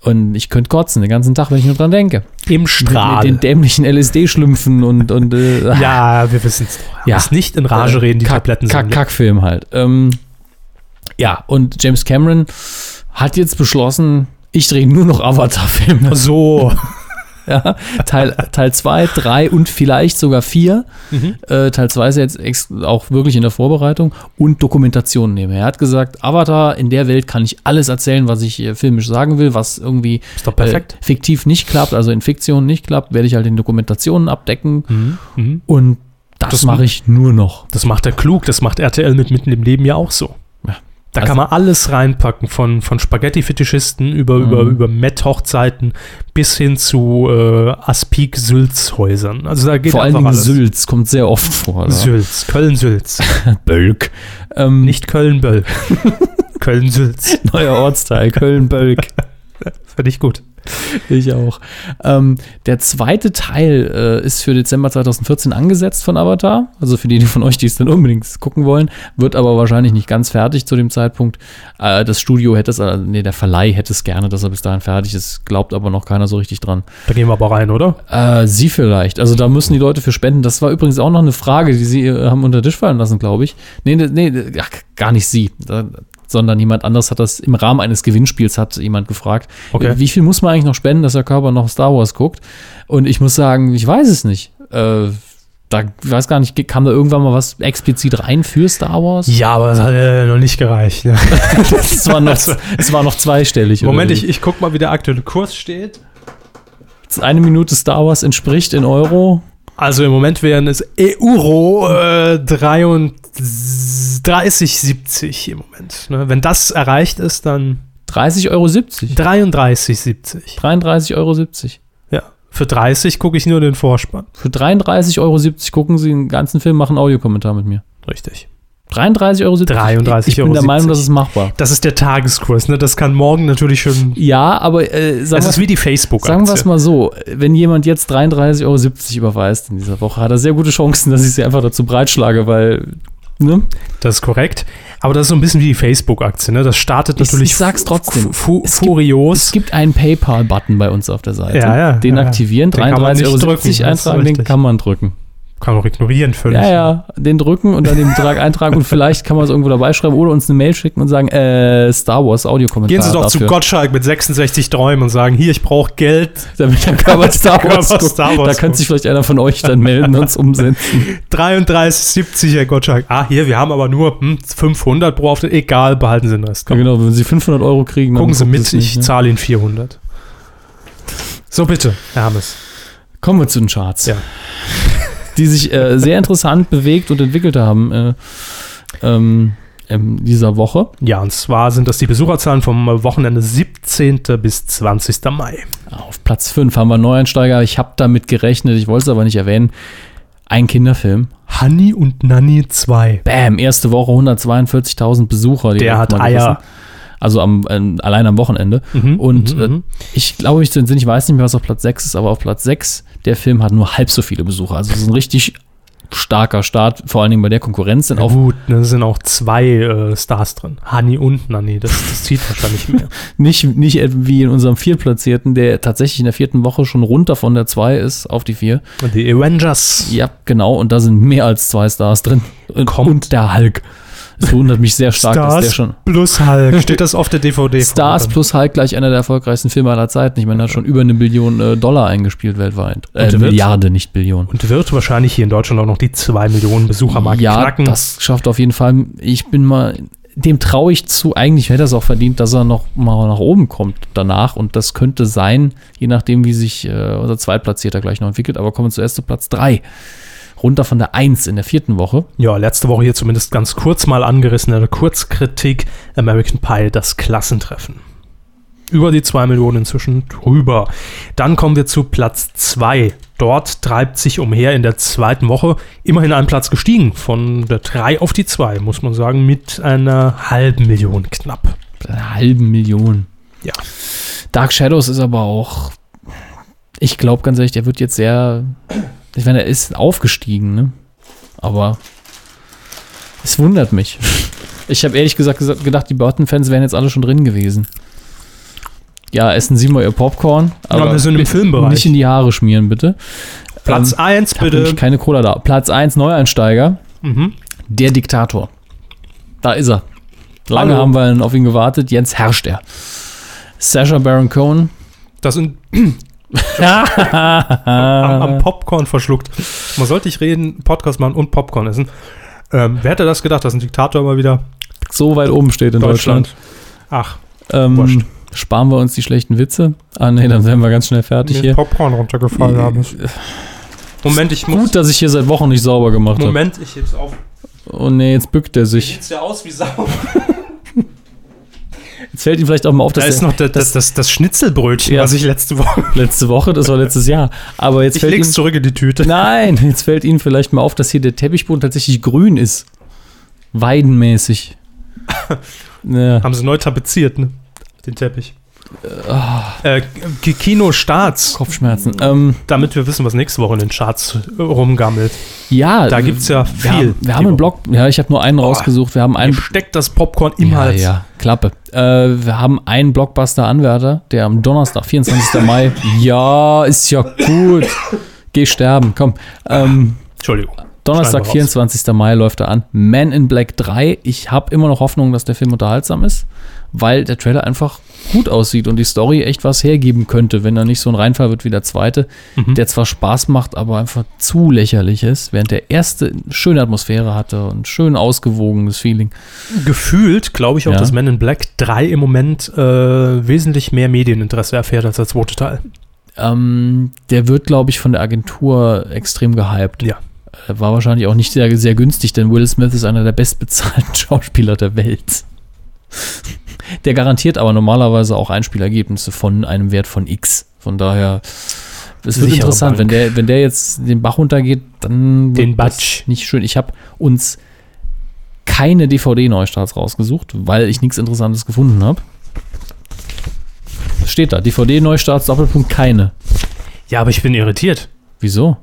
Und ich könnte kotzen den ganzen Tag, wenn ich nur dran denke. Im Mit Strahl. den dämlichen LSD-Schlümpfen und, und äh, ja, wir wissen es. Ja. Ja. nicht in Rage reden, die Kack, Tabletten Kack, sind. ne? Kackfilm halt. Ähm, ja, und James Cameron hat jetzt beschlossen, ich drehe nur noch Avatar-Filme. So. Ja, Teil 2, 3 und vielleicht sogar 4. Mhm. Äh, Teil 2 ist jetzt auch wirklich in der Vorbereitung und Dokumentation nehmen. Er hat gesagt, Avatar, in der Welt kann ich alles erzählen, was ich äh, filmisch sagen will, was irgendwie. Äh, fiktiv nicht klappt, also in Fiktion nicht klappt, werde ich halt in Dokumentationen abdecken Mhm. Mhm. und das, Das- mache ich nur noch. Das macht er klug, das macht RTL mit Mitten im Leben ja auch so. Da Also- kann man alles reinpacken, von, von Spaghetti-Fetischisten über, Mhm. über, über Met-Hochzeiten bis hin zu äh, Aspik-Sülz-Häusern. Also da geht Vor allen Dingen alles. Sülz kommt sehr oft vor. oder? Sülz, Köln-Sülz. Bölk. Ähm, Nicht Köln-Böll. Köln-Sülz. neuer Ortsteil, Köln-Bölk. Finde ich gut. Ich auch. Ähm, der zweite Teil äh, ist für Dezember 2014 angesetzt von Avatar. Also für die von euch, die es dann unbedingt gucken wollen, wird aber wahrscheinlich nicht ganz fertig zu dem Zeitpunkt. Äh, das Studio hätte es, äh, nee, der Verleih hätte es gerne, dass er bis dahin fertig ist. Glaubt aber noch keiner so richtig dran. Da gehen wir aber rein, oder? Äh, sie vielleicht. Also da müssen die Leute für spenden. Das war übrigens auch noch eine Frage, die sie äh, haben unter den Tisch fallen lassen, glaube ich. Nee, nee, nee ach, gar nicht sie. Da, sondern jemand anderes hat das im Rahmen eines Gewinnspiels hat jemand gefragt, Okay. wie viel muss man eigentlich noch spenden, dass der Körper noch Star Wars guckt? Und ich muss sagen, ich weiß es nicht. Äh, da ich weiß gar nicht, kam da irgendwann mal was explizit rein für Star Wars? Ja, aber das hat äh, noch nicht gereicht. Ne? Es war noch, es war noch zweistellig. Moment, ich, ich guck mal, wie der aktuelle Kurs steht. eine Minute Star Wars entspricht in Euro Also im Moment wären es Euro äh, 30,70 im Moment. Ne? Wenn das erreicht ist, dann 30,70 Euro. 33,70. 33,70 Euro. Ja. Für 30 gucke ich nur den Vorspann. Für 33,70 Euro gucken Sie den ganzen Film, machen einen Audiokommentar mit mir. Richtig. 33,70 Euro. 33,70 Ich bin der Euro. Meinung, das ist machbar. Das ist der Tageskurs, ne? Das kann morgen natürlich schon. Ja, aber äh, sagen Das ist wie die facebook sagen wir es mal so, wenn jemand jetzt 33,70 Euro überweist in dieser Woche, hat er sehr gute Chancen, dass ich sie einfach dazu breitschlage, weil, ne? Das ist korrekt. Aber das ist so ein bisschen wie die Facebook-Aktie, ne? Das startet Ich- natürlich ich sag's trotzdem. fu Es gibt- furios. Es gibt einen PayPal-Button bei uns auf der Seite. Ja, ja, Den ja, aktivieren, Den kann man nicht 33,70 Euro eintragen, den kann man drücken. Kann man auch ignorieren völlig. Ja, ja, den drücken und dann den Betrag eintragen und vielleicht kann man es irgendwo dabei schreiben oder uns eine Mail schicken und sagen, äh, Star Wars Audiokommentar. Gehen Sie doch dafür. zu Gottschalk mit 66 Träumen und sagen, hier, ich brauche Geld. Damit der Körper Star Wars, Körper guckt. Star Wars Da könnte sich vielleicht einer von euch dann melden und uns umsetzen. 33,70, Herr Gottschalk. Ah, hier, wir haben aber nur hm, 500 pro Auftritt. Egal, behalten Sie den Rest. Ja, genau, wenn Sie 500 Euro kriegen, dann gucken Sie mit, es nicht, ich ne? zahle Ihnen 400. So, bitte, Herr Hammes. Kommen wir zu den Charts, Ja. Die sich äh, sehr interessant bewegt und entwickelt haben äh, ähm, in dieser Woche. Ja, und zwar sind das die Besucherzahlen vom Wochenende 17. bis 20. Mai. Auf Platz 5 haben wir Neueinsteiger. Ich habe damit gerechnet, ich wollte es aber nicht erwähnen. Ein Kinderfilm. Honey und Nanny 2. Bam, erste Woche 142.000 Besucher. Der hat Eier. gerissen. Also am, ähm, allein am Wochenende. Mhm, Und mhm, äh, mhm. ich glaube, ich, ich weiß nicht mehr, was auf Platz 6 ist, aber auf Platz 6, der Film hat nur halb so viele Besucher. Also es ist ein richtig starker Start, vor allen Dingen bei der Konkurrenz. Sind Ja, auch gut, da sind auch zwei äh, Stars drin. Honey und Nanny. Das, das zieht wahrscheinlich mehr. nicht, nicht wie in unserem Viertplatzierten, der tatsächlich in der vierten Woche schon runter von der 2 ist auf die 4. Und die Avengers. Ja, genau. Und da sind mehr als zwei Stars drin. Und, Kommt. und der Hulk. Es wundert mich sehr stark, dass der Stars schon. plus Hulk. Steht das auf der DVD? Stars plus Hulk gleich einer der erfolgreichsten Filme aller Zeiten. Ich meine, er hat schon über eine Billion äh, Dollar eingespielt weltweit. Äh, wird- Milliarde, nicht Billion. Und wird wahrscheinlich hier in Deutschland auch noch die 2 Millionen Besuchermarke ja, knacken. das schafft auf jeden Fall. Ich bin mal, dem traue ich zu. Eigentlich hätte er es auch verdient, dass er noch mal nach oben kommt danach. Und das könnte sein, je nachdem, wie sich äh, unser Zweitplatzierter gleich noch entwickelt. Aber kommen wir zuerst zu Platz 3. Runter von der 1 in der vierten Woche. Ja, letzte Woche hier zumindest ganz kurz mal angerissen, eine Kurzkritik. American Pie, das Klassentreffen. Über die 2 Millionen inzwischen drüber. Dann kommen wir zu Platz 2. Dort treibt sich umher in der zweiten Woche immerhin ein Platz gestiegen. Von der 3 auf die 2, muss man sagen, mit einer halben Million knapp. Eine halben Million. Ja. Dark Shadows ist aber auch, ich glaube ganz ehrlich, der wird jetzt sehr, ich meine, er ist aufgestiegen, ne? Aber es wundert mich. Ich habe ehrlich gesagt gesa- gedacht, die Burton-Fans wären jetzt alle schon drin gewesen. Ja, essen Sie mal Ihr Popcorn. Aber wir sind im Filmbereich. Nicht in die Haare schmieren, bitte. Platz Ähm, 1 Ich habe nämlich bitte. keine Cola da. Platz 1 Neueinsteiger. Mhm. Der Diktator. Da ist er. Lange Hallo. haben wir auf ihn gewartet. Jetzt herrscht er. Sasha Baron Cohen. Das sind am, am Popcorn verschluckt. Man sollte nicht reden, Podcast machen und Popcorn essen. Ähm, wer hätte das gedacht, dass ein Diktator mal wieder so weit oben steht in Deutschland. Deutschland. Ach, Ähm, Wurscht. sparen wir uns die schlechten Witze. Ah, nee, dann wären wir ganz schnell fertig mir hier. Popcorn runtergefallen. haben. Moment, ich muss. Gut, dass ich hier seit Wochen nicht sauber gemacht habe. Moment, ich heb's auf. Oh nee, jetzt bückt er sich. Sieht's ja aus wie Sau. Jetzt fällt ihm vielleicht auch mal auf, Da dass ist er noch das, das, das, das Schnitzelbrötchen, Ja. was ich letzte Woche. letzte Woche, das war letztes Jahr. Aber jetzt Ich fällt ihm, leg's zurück in die Tüte. Nein, jetzt fällt Ihnen vielleicht mal auf, dass hier der Teppichboden tatsächlich grün ist. Weidenmäßig. ja. Haben sie neu tapeziert, ne? Den Teppich. Äh, Kinostarts, Kopfschmerzen. Ähm, damit wir wissen, was nächste Woche in den Charts rumgammelt. ja, Da gibt's ja wir viel. haben, wir haben einen Blog. Ja, ich habe nur einen rausgesucht. Wir haben einen. Steckt das Popcorn im ja, Hals. ja, Klappe. Äh, wir haben einen Blockbuster-Anwärter, der am Donnerstag, 24. Mai. Ja, ist ja gut. Geh sterben, komm. Ähm, Entschuldigung. Donnerstag, Schneiden wir raus. 24. Mai läuft er an. Man in Black 3. Ich habe immer noch Hoffnung, dass der Film unterhaltsam ist, weil der Trailer einfach gut aussieht und die Story echt was hergeben könnte, wenn er nicht so ein Reinfall wird wie der zweite, Mhm. der zwar Spaß macht, aber einfach zu lächerlich ist, während der erste eine schöne Atmosphäre hatte und schön ausgewogenes Feeling. Gefühlt glaube ich auch, Ja. dass Men in Black 3 im Moment äh, wesentlich mehr Medieninteresse erfährt als der zweite Teil. Ähm, der wird, glaube ich, von der Agentur extrem gehypt. Ja. Äh, War wahrscheinlich auch nicht sehr, sehr günstig, denn Will Smith ist einer der bestbezahlten Schauspieler der Welt. Der garantiert aber normalerweise auch Einspielergebnisse von einem Wert von X. Von daher, es wird Sichere interessant. Bank. Wenn der, wenn der jetzt den Bach runtergeht, dann Den Batsch. nicht schön. Ich habe uns keine DVD-Neustarts rausgesucht, weil ich nichts Interessantes gefunden habe. Steht da, DVD-Neustarts, Doppelpunkt, keine. Ja, aber ich bin irritiert. Wieso?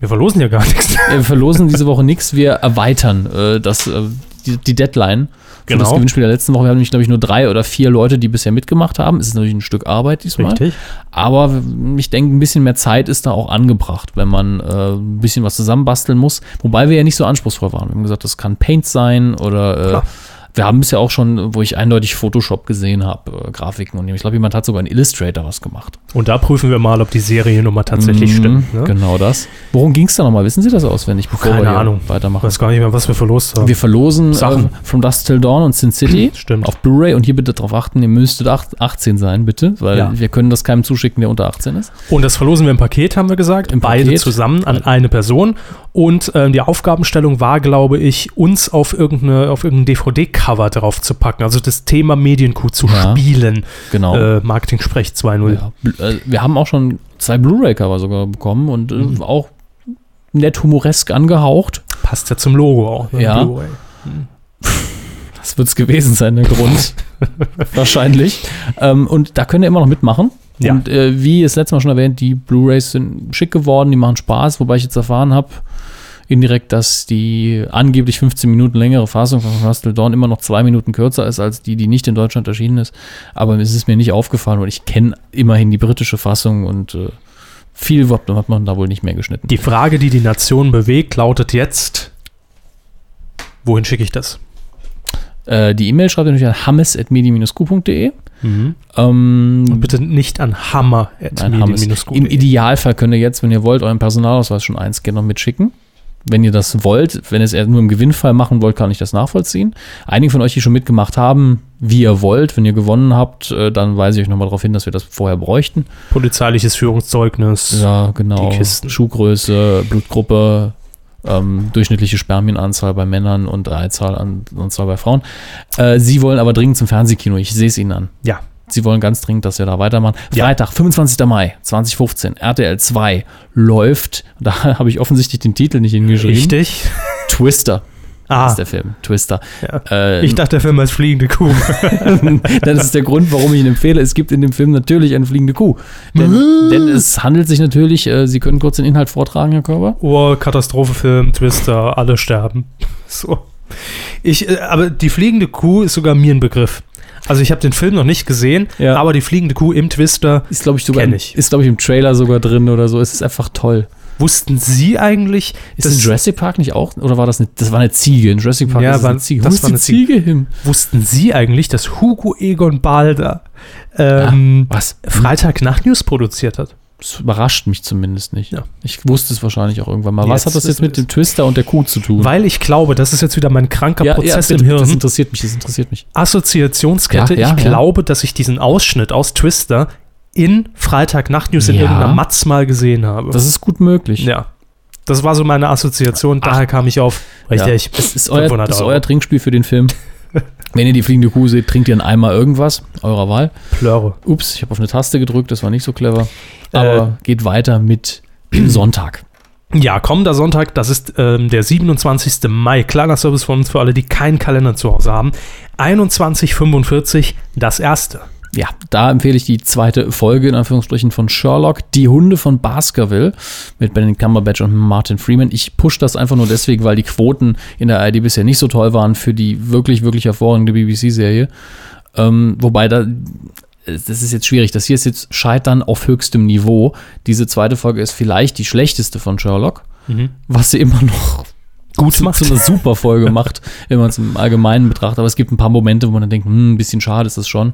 Wir verlosen ja gar nichts. Wir verlosen diese Woche nichts, wir erweitern äh, das, äh, die, die Deadline für Genau. das Gewinnspiel der letzten Woche. Wir haben nämlich, glaube ich, nur drei oder vier Leute, die bisher mitgemacht haben. Es ist natürlich ein Stück Arbeit diesmal. Richtig. Aber ich denke, ein bisschen mehr Zeit ist da auch angebracht, wenn man äh, ein bisschen was zusammenbasteln muss. Wobei wir ja nicht so anspruchsvoll waren. Wir haben gesagt, das kann Paint sein oder äh. Wir haben bisher auch schon, wo ich eindeutig Photoshop gesehen habe, äh, Grafiken und ich glaube, jemand hat sogar in Illustrator was gemacht. Und da prüfen wir mal, ob die Seriennummer tatsächlich Mhm, stimmt. Ne? Genau das. Worum ging es da nochmal? Wissen Sie das auswendig, bevor Keine wir Ahnung. Ich weitermachen? weiß gar nicht mehr, was wir verlost haben. Wir verlosen Sachen. äh, From Dust Till Dawn und Sin City Stimmt. auf Blu-ray und hier bitte darauf achten, ihr müsstet acht- 18 sein, bitte, weil Ja. wir können das keinem zuschicken, der unter 18 ist. Und das verlosen wir im Paket, haben wir gesagt. Im Beide Paket. zusammen an eine Person. Und ähm, die Aufgabenstellung war, glaube ich, uns auf, irgendeine, auf irgendein DVD-Cover drauf zu packen. Also das Thema Medienkuh zu Ja. spielen. Genau. Äh, Marketing-Sprech 2.0. Ja, äh, wir haben auch schon zwei Blu-ray-Cover sogar bekommen und äh, Mhm. auch nett humoresk angehaucht. Passt ja zum Logo auch. ne? Ja. Blu-ray. Das wird es gewesen sein, der Grund. Wahrscheinlich. Ähm, und da könnt ihr immer noch mitmachen. Ja. Und äh, wie das letzte Mal schon erwähnt, die Blu-rays sind schick geworden, die machen Spaß, wobei ich jetzt erfahren habe, indirekt, dass die angeblich 15 Minuten längere Fassung von Hustle Dawn immer noch zwei Minuten kürzer ist als die, die nicht in Deutschland erschienen ist. Aber es ist mir nicht aufgefallen, weil ich kenne immerhin die britische Fassung und äh, viel hat hat man da wohl nicht mehr geschnitten. Die Frage, die die Nation bewegt, lautet jetzt: Wohin schicke ich das? Äh, die E-Mail schreibt ihr natürlich an hammes.medi-q.de. Ähm, Und bitte nicht an hammer Nein, Hammes. Im Idealfall könnt ihr jetzt, wenn ihr wollt, euren Personalausweis schon einscannen und mitschicken. Wenn ihr das wollt, wenn ihr es eher nur im Gewinnfall machen wollt, kann ich das nachvollziehen. Einige von euch, die schon mitgemacht haben, wie ihr wollt, wenn ihr gewonnen habt, äh, dann weise ich euch nochmal darauf hin, dass wir das vorher bräuchten. Polizeiliches Führungszeugnis. Ja, genau. Die Kisten. Schuhgröße, Blutgruppe, ähm, durchschnittliche Spermienanzahl bei Männern und Eizahl an, Anzahl bei Frauen. Äh, sie wollen aber dringend zum Fernsehkino. Ich sehe es ihnen an. Ja. Sie wollen ganz dringend, dass wir da weitermachen. Ja. Freitag, 25. Mai 2015, RTL 2 läuft. Da habe ich offensichtlich den Titel nicht hingeschrieben. Richtig. Twister Ah, ist der Film. Twister. Ja. Äh, ich dachte, der Film heißt Fliegende Kuh. das ist der Grund, warum ich ihn empfehle. Es gibt in dem Film natürlich eine fliegende Kuh. Denn, denn es handelt sich natürlich, äh, Sie können kurz den Inhalt vortragen, Herr Körber. Oh, Katastrophefilm, Twister, alle sterben. So. Ich, äh, aber die fliegende Kuh ist sogar mir ein Begriff. Also ich habe den Film noch nicht gesehen, Ja. aber die fliegende Kuh im Twister. Ist, glaube ich, sogar im, ich. ist, glaube ich, im Trailer sogar drin oder so. Es ist einfach toll. Wussten Sie eigentlich, Ist in Jurassic Park nicht auch? Oder war das eine, das war eine Ziege? In Jurassic Park Ja, ist es war- eine Ziege. das war eine Ziege. Ziege hin? wussten Sie eigentlich, dass Hugo Egon Balder ähm, Was? Freitag Nachtnews produziert hat? Das überrascht mich zumindest nicht. Ja. Ich wusste es wahrscheinlich auch irgendwann mal. Was Jetzt hat das jetzt mit dem Twister und der Kuh zu tun? Weil ich glaube, das ist jetzt wieder mein kranker Prozess bitte, im Das Hirn. interessiert mich, das interessiert mich. Assoziationskette. Ja, ja, ich ja. glaube, dass ich diesen Ausschnitt aus Twister in Freitag Nachtnews in Ja. irgendeiner Matz mal gesehen habe. Das ist gut möglich. ja. Das war so meine Assoziation. Daher kam ich auf. Richtig. Ja. Es ist euer, 500 das ist euer Trinkspiel für den Film. Wenn ihr die fliegende Kuh seht, trinkt ihr einen Eimer irgendwas, eurer Wahl. Plöre. Ups, ich habe auf eine Taste gedrückt, das war nicht so clever. Äh. Aber geht weiter mit dem Sonntag. Ja, kommender Sonntag, das ist ähm, der 27. Mai. Kleiner Service von uns für alle, die keinen Kalender zu Hause haben. 21.45 das erste. Ja, da empfehle ich die zweite Folge in Anführungsstrichen von Sherlock, Die Hunde von Baskerville mit Benedict Cumberbatch und Martin Freeman. Ich push das einfach nur deswegen, weil die Quoten in der ARD bisher nicht so toll waren für die wirklich, wirklich hervorragende BBC-Serie. Ähm, wobei da, das ist jetzt schwierig. Das hier ist jetzt Scheitern auf höchstem Niveau. Diese zweite Folge ist vielleicht die schlechteste von Sherlock, was sie immer noch Gut zu, macht. zu einer super Folge macht, wenn man es im Allgemeinen betrachtet. Aber es gibt ein paar Momente, wo man dann denkt, hm, ein bisschen schade ist das schon.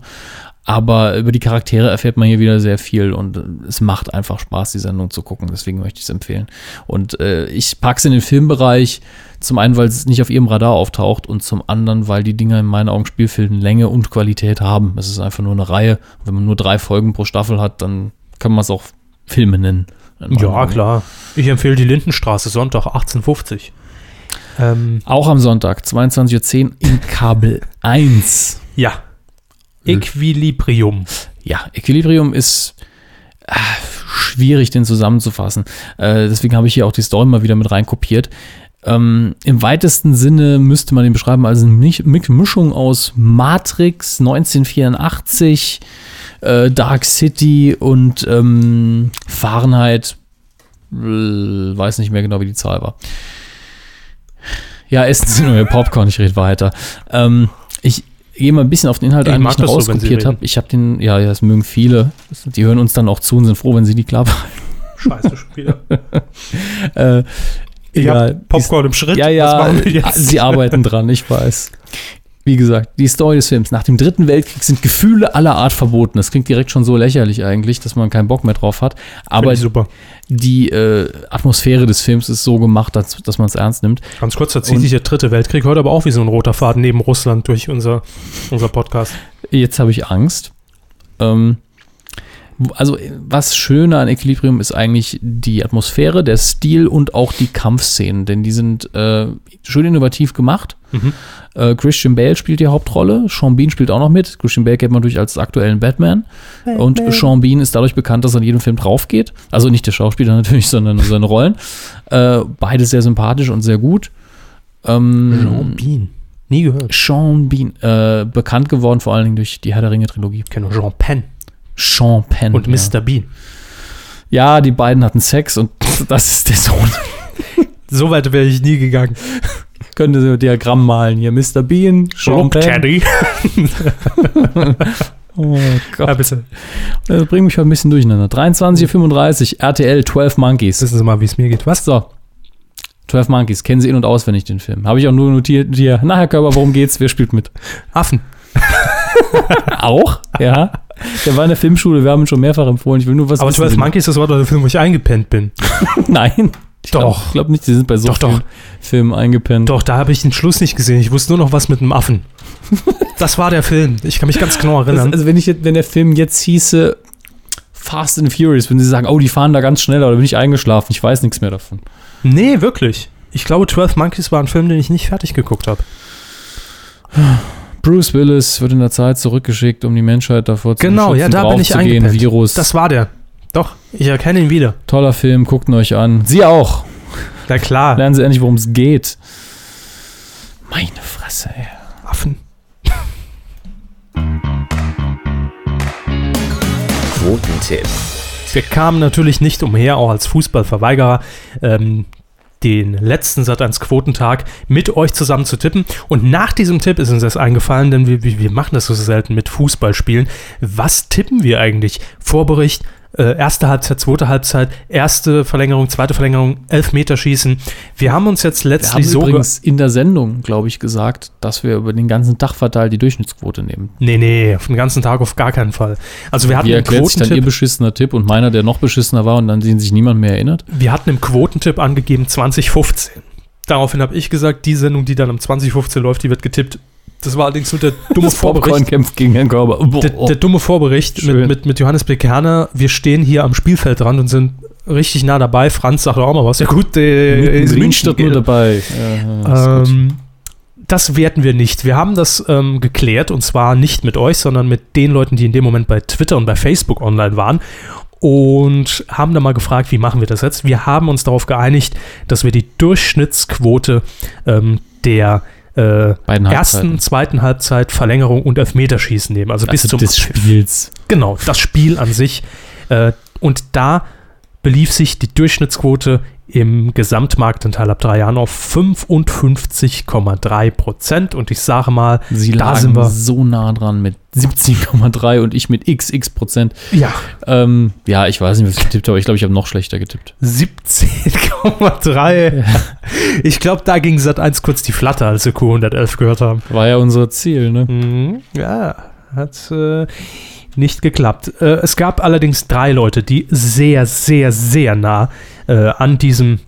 Aber über die Charaktere erfährt man hier wieder sehr viel und es macht einfach Spaß, die Sendung zu gucken. Deswegen möchte ich es empfehlen. Und äh, ich packe es in den Filmbereich, zum einen, weil es nicht auf ihrem Radar auftaucht und zum anderen, weil die Dinger in meinen Augen Spielfilmlänge und Qualität haben. Es ist einfach nur eine Reihe. Wenn man nur drei Folgen pro Staffel hat, dann kann man es auch Filme nennen. Ja, klar. Ich empfehle die Lindenstraße, Sonntag 18.50 ähm, Auch am Sonntag, 22.10 Uhr in Kabel 1. Ja. Equilibrium. Ja, Equilibrium ist äh, schwierig, den zusammenzufassen. Äh, deswegen habe ich hier auch die Story mal wieder mit reinkopiert. Ähm, Im weitesten Sinne müsste man den beschreiben als eine Mischung aus Matrix 1984, äh, Dark City und ähm, Fahrenheit, äh, weiß nicht mehr genau, wie die Zahl war. Ja, essen Sie nur Ihr Popcorn, ich rede weiter. Ähm, ich gehe mal ein bisschen auf den Inhalt Ich ein, den ich noch das so, habe. Ich habe den, ja, ja, das mögen viele. Die hören uns dann auch zu und sind froh, wenn sie die klar Scheiße, schon wieder. äh, Ich Popcorn im Schritt. Ja, ja, jetzt? sie arbeiten dran, ich weiß. Wie gesagt, die Story des Films. Nach dem Dritten Weltkrieg sind Gefühle aller Art verboten. Das klingt direkt schon so lächerlich eigentlich, dass man keinen Bock mehr drauf hat. Aber super. die äh, Atmosphäre des Films ist so gemacht, dass, dass man es ernst nimmt. Ganz kurz, da zieht sich der dritte Weltkrieg heute aber auch wie so ein roter Faden neben Russland durch unser, unser Podcast. Jetzt habe ich Angst. Ähm, also, was schöner an Equilibrium ist eigentlich die Atmosphäre, der Stil und auch die Kampfszenen, denn die sind äh, schön innovativ gemacht. Mhm. Äh, Christian Bale spielt die Hauptrolle, Sean Bean spielt auch noch mit. Christian Bale kennt man durch als aktuellen Batman. Und Sean Bean ist dadurch bekannt, dass er in jedem Film drauf geht. Also nicht der Schauspieler natürlich, sondern seine Rollen. Äh, beide sehr sympathisch und sehr gut. Ähm, Jean Bean. Nie gehört. Sean Bean, äh, bekannt geworden vor allen Dingen durch die Herr der Ringe-Trilogie. Ich kenne nur Jean Penn Sean Penn. und ja. Mr. Bean. Ja, die beiden hatten Sex und das ist der Sohn. So weit wäre ich nie gegangen. Könnte so ein Diagramm malen hier. Mr. Bean, Sean Look, Penn. Teddy. Oh Ja, Gott. bitte. Das bringt mich heute ein bisschen durcheinander. 23.35 RTL 12 Monkeys. Wissen Sie mal, wie es mir geht. Was? So. 12 Monkeys. Kennen Sie in- und auswendig den Film. Habe ich auch nur notiert hier. Na, Herr Körber, worum geht's? Wer spielt mit? Affen. Auch? Ja. Der war in der Filmschule. Wir haben ihn schon mehrfach empfohlen. Ich will nur was Aber wissen. 12 Monkeys, das war doch der Film, wo ich eingepennt bin. Nein. Ich Doch. Glaub, ich glaube nicht, die sind bei so Doch, doch. vielen Filmen eingepennt. Doch, da habe ich den Schluss nicht gesehen. Ich wusste nur noch was mit einem Affen. Das war der Film. Ich kann mich ganz genau Das, erinnern. also wenn, ich, wenn der Film jetzt hieße Fast and Furious, wenn sie sagen, oh, die fahren da ganz schnell, oder bin ich eingeschlafen, ich weiß nichts mehr davon. nee, wirklich. Ich glaube, 12 Monkeys war ein Film, den ich nicht fertig geguckt habe. Bruce Willis wird in der Zeit zurückgeschickt, um die Menschheit davor zu Genau, ja, da bin ich eingepennt. Virus. Das war der. Doch, ich erkenne ihn wieder. Toller Film, guckt ihn euch an. Sie auch. Na klar. Lernen Sie endlich, worum es geht. Meine Fresse, ey. Affen. Quotentipp. Wir kamen natürlich nicht umher, auch als Fußballverweigerer, ähm, den letzten Sat 1 Quotentag mit euch zusammen zu tippen. Und nach diesem Tipp ist uns das eingefallen, denn wir wir machen das so selten mit Fußballspielen. Was tippen wir eigentlich? Vorbericht, äh, erste Halbzeit, zweite Halbzeit, erste Verlängerung, zweite Verlängerung, Elfmeterschießen. Wir haben uns jetzt Wir haben letztlich so. ge- übrigens in der Sendung, glaube ich, gesagt, dass wir über den ganzen Tag verteilt die Durchschnittsquote nehmen. Nee, nee, auf den ganzen Tag auf gar keinen Fall. Also wir hatten Wie erklärt sich dann Ihr Quotentipp, beschissener Tipp und meiner, der noch beschissener war und an den sich niemand mehr erinnert? wir hatten im Quotentipp angegeben 2015. Daraufhin habe ich gesagt, die Sendung, die dann um 2015 läuft, die wird getippt. Das war allerdings nur der dumme Das Vorbericht. kämpft gegen Herrn Körber. Der, der dumme Vorbericht Schön. mit, mit, mit Johannes B. Kerner. Wir stehen hier am Spielfeldrand und sind richtig nah dabei. Franz sagt auch mal was. Ja gut, der ist in München. Nur dabei. Ja. Ähm, das werten wir nicht. Wir haben das ähm, geklärt und zwar nicht mit euch, sondern mit den Leuten, die in dem Moment bei Twitter und bei Facebook online waren und haben dann mal gefragt, wie machen wir das jetzt? Wir haben uns darauf geeinigt, dass wir die Durchschnittsquote ähm, der äh, ersten, zweiten Halbzeit, Verlängerung und Elfmeterschießen nehmen. Also, bis also zum des Spiels. Genau, das Spiel an sich. Äh, und da belief sich die Durchschnittsquote im Gesamtmarktanteil ab drei Jahren auf 55,3 Prozent. Und ich sage mal, Sie Da sind wir. so nah dran mit 17,3 und ich mit xx Prozent. ja, Ähm, ja, ich weiß nicht, was ich getippt habe. Ich glaube, ich habe noch schlechter getippt. 17,3. Ich glaube, da ging Sat 1 kurz die Flatter, als wir Q111 gehört haben. War ja unser Ziel, ne? Mhm, ja, hat äh, nicht geklappt. Äh, es gab allerdings drei Leute, die sehr, sehr, sehr nah äh, an diesem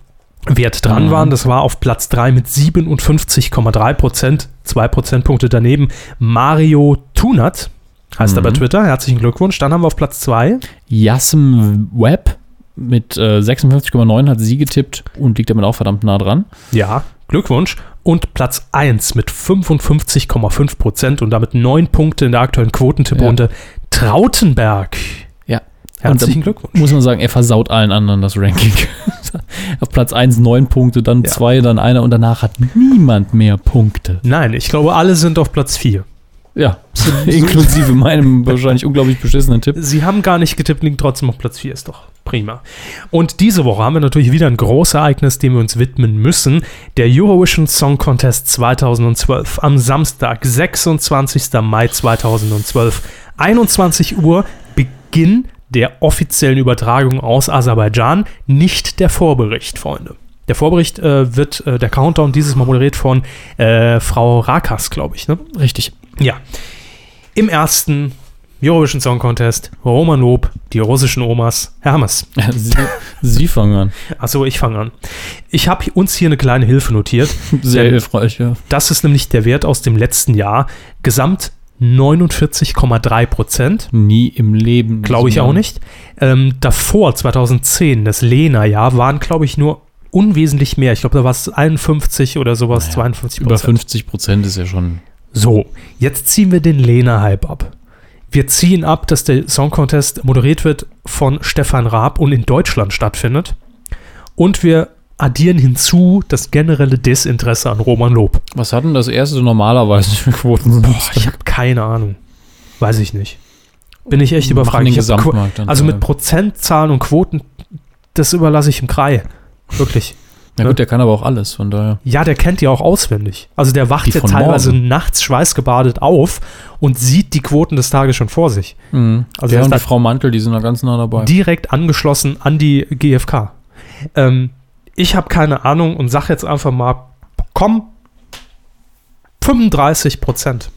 Wert dran Mhm. waren. Das war auf Platz 3 mit 57,3 Prozent, zwei Prozentpunkte daneben. Mario Tunat heißt er bei Mhm. Twitter. Herzlichen Glückwunsch. Dann haben wir auf Platz 2 Yasm Webb mit äh, 56,9 hat sie getippt und liegt damit auch verdammt nah dran. Ja, Glückwunsch. Und Platz 1 mit 55,5 Prozent und damit neun Punkte in der aktuellen Quotentipprunde. Trautenberg. Herzlichen Glückwunsch. Muss man sagen, er versaut allen anderen das Ranking. Auf Platz 1 neun Punkte, dann Ja. zwei, dann einer und danach hat niemand mehr Punkte. Nein, ich glaube, alle sind auf Platz 4. Ja, Inklusive meinem wahrscheinlich unglaublich beschissenen Tipp. Sie haben gar nicht getippt, liegen trotzdem auf Platz 4, ist doch prima. Und diese Woche haben wir natürlich wieder ein großes Ereignis, dem wir uns widmen müssen. Der Eurovision Song Contest 2012 am Samstag, 26. Mai 2012, 21 Uhr, Beginn der offiziellen Übertragung aus Aserbaidschan, nicht der Vorbericht, Freunde. Der Vorbericht äh, wird, äh, der Countdown dieses Mal moderiert von äh, Frau Rakas, glaube ich, ne? Richtig. Ja. Im ersten Eurovision Song Contest, Roman Lob, die russischen Omas, Hermes. Sie, Sie fangen an. Achso, ich fange an. Ich habe uns hier eine kleine Hilfe notiert. Sehr hilfreich, ja. Das ist nämlich der Wert aus dem letzten Jahr. Gesamt 49,3 Prozent. Nie im Leben. Glaube ich auch nicht. Ähm, davor, 2010, das Lena-Jahr, waren, glaube ich, nur unwesentlich mehr. Ich glaube, da war es 51 oder sowas, Naja, 52 Über 50 Prozent ist ja schon. So, jetzt ziehen wir den Lena-Hype ab. Wir ziehen ab, dass der Song Contest moderiert wird von Stefan Raab und in Deutschland stattfindet. Und wir addieren hinzu das generelle Desinteresse an Roman Lob. Was hat denn das erste normalerweise für Quoten? Boah, ich habe keine Ahnung. Weiß ich nicht. Bin ich echt überfragt. Ich also mit Prozentzahlen und Quoten, das überlasse ich im Krei. Wirklich. Na gut, der kann aber auch alles, von daher. Ja, der kennt die auch auswendig. Also der wacht ja teilweise morgen. nachts schweißgebadet auf und sieht die Quoten des Tages schon vor sich. Mhm. Also der und die Frau Mantel, die sind da ganz nah dabei. direkt angeschlossen an die GfK. Ähm, ich habe keine Ahnung und sage jetzt einfach mal, komm, 35 Prozent.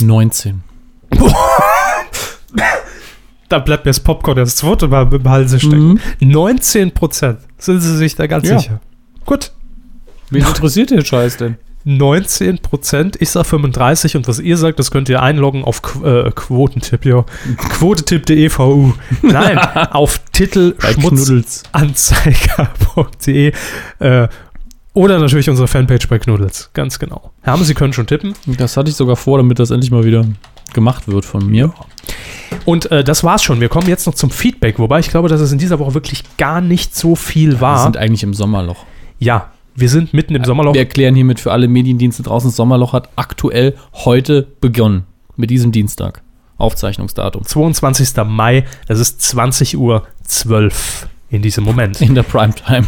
19. Da bleibt mir das Popcorn das zweite Mal im Halse stecken. Mhm. 19 Prozent. Sind Sie sich da ganz Ja. sicher? Gut. Wen interessiert den Scheiß denn? 19 Prozent, ich sag 35 und was ihr sagt, das könnt ihr einloggen auf Qu äh, Quotentipp, ja. Quotetipp.de VU. Nein, auf titelschmutzanzeiger.de äh, oder natürlich unsere Fanpage bei Knuddels. Ganz genau. Haben Sie können schon tippen. Das hatte ich sogar vor, damit das endlich mal wieder gemacht wird von mir. Und äh, das war's schon. Wir kommen jetzt noch zum Feedback, wobei ich glaube, dass es in dieser Woche wirklich gar nicht so viel Wir war. sind eigentlich im Sommerloch. ja, wir sind mitten im Sommerloch. Wir erklären hiermit für alle Mediendienste draußen, das Sommerloch hat aktuell heute begonnen. Mit diesem Dienstag. Aufzeichnungsdatum. 22. Mai, das ist 20 Uhr 12 in diesem Moment. In der Primetime.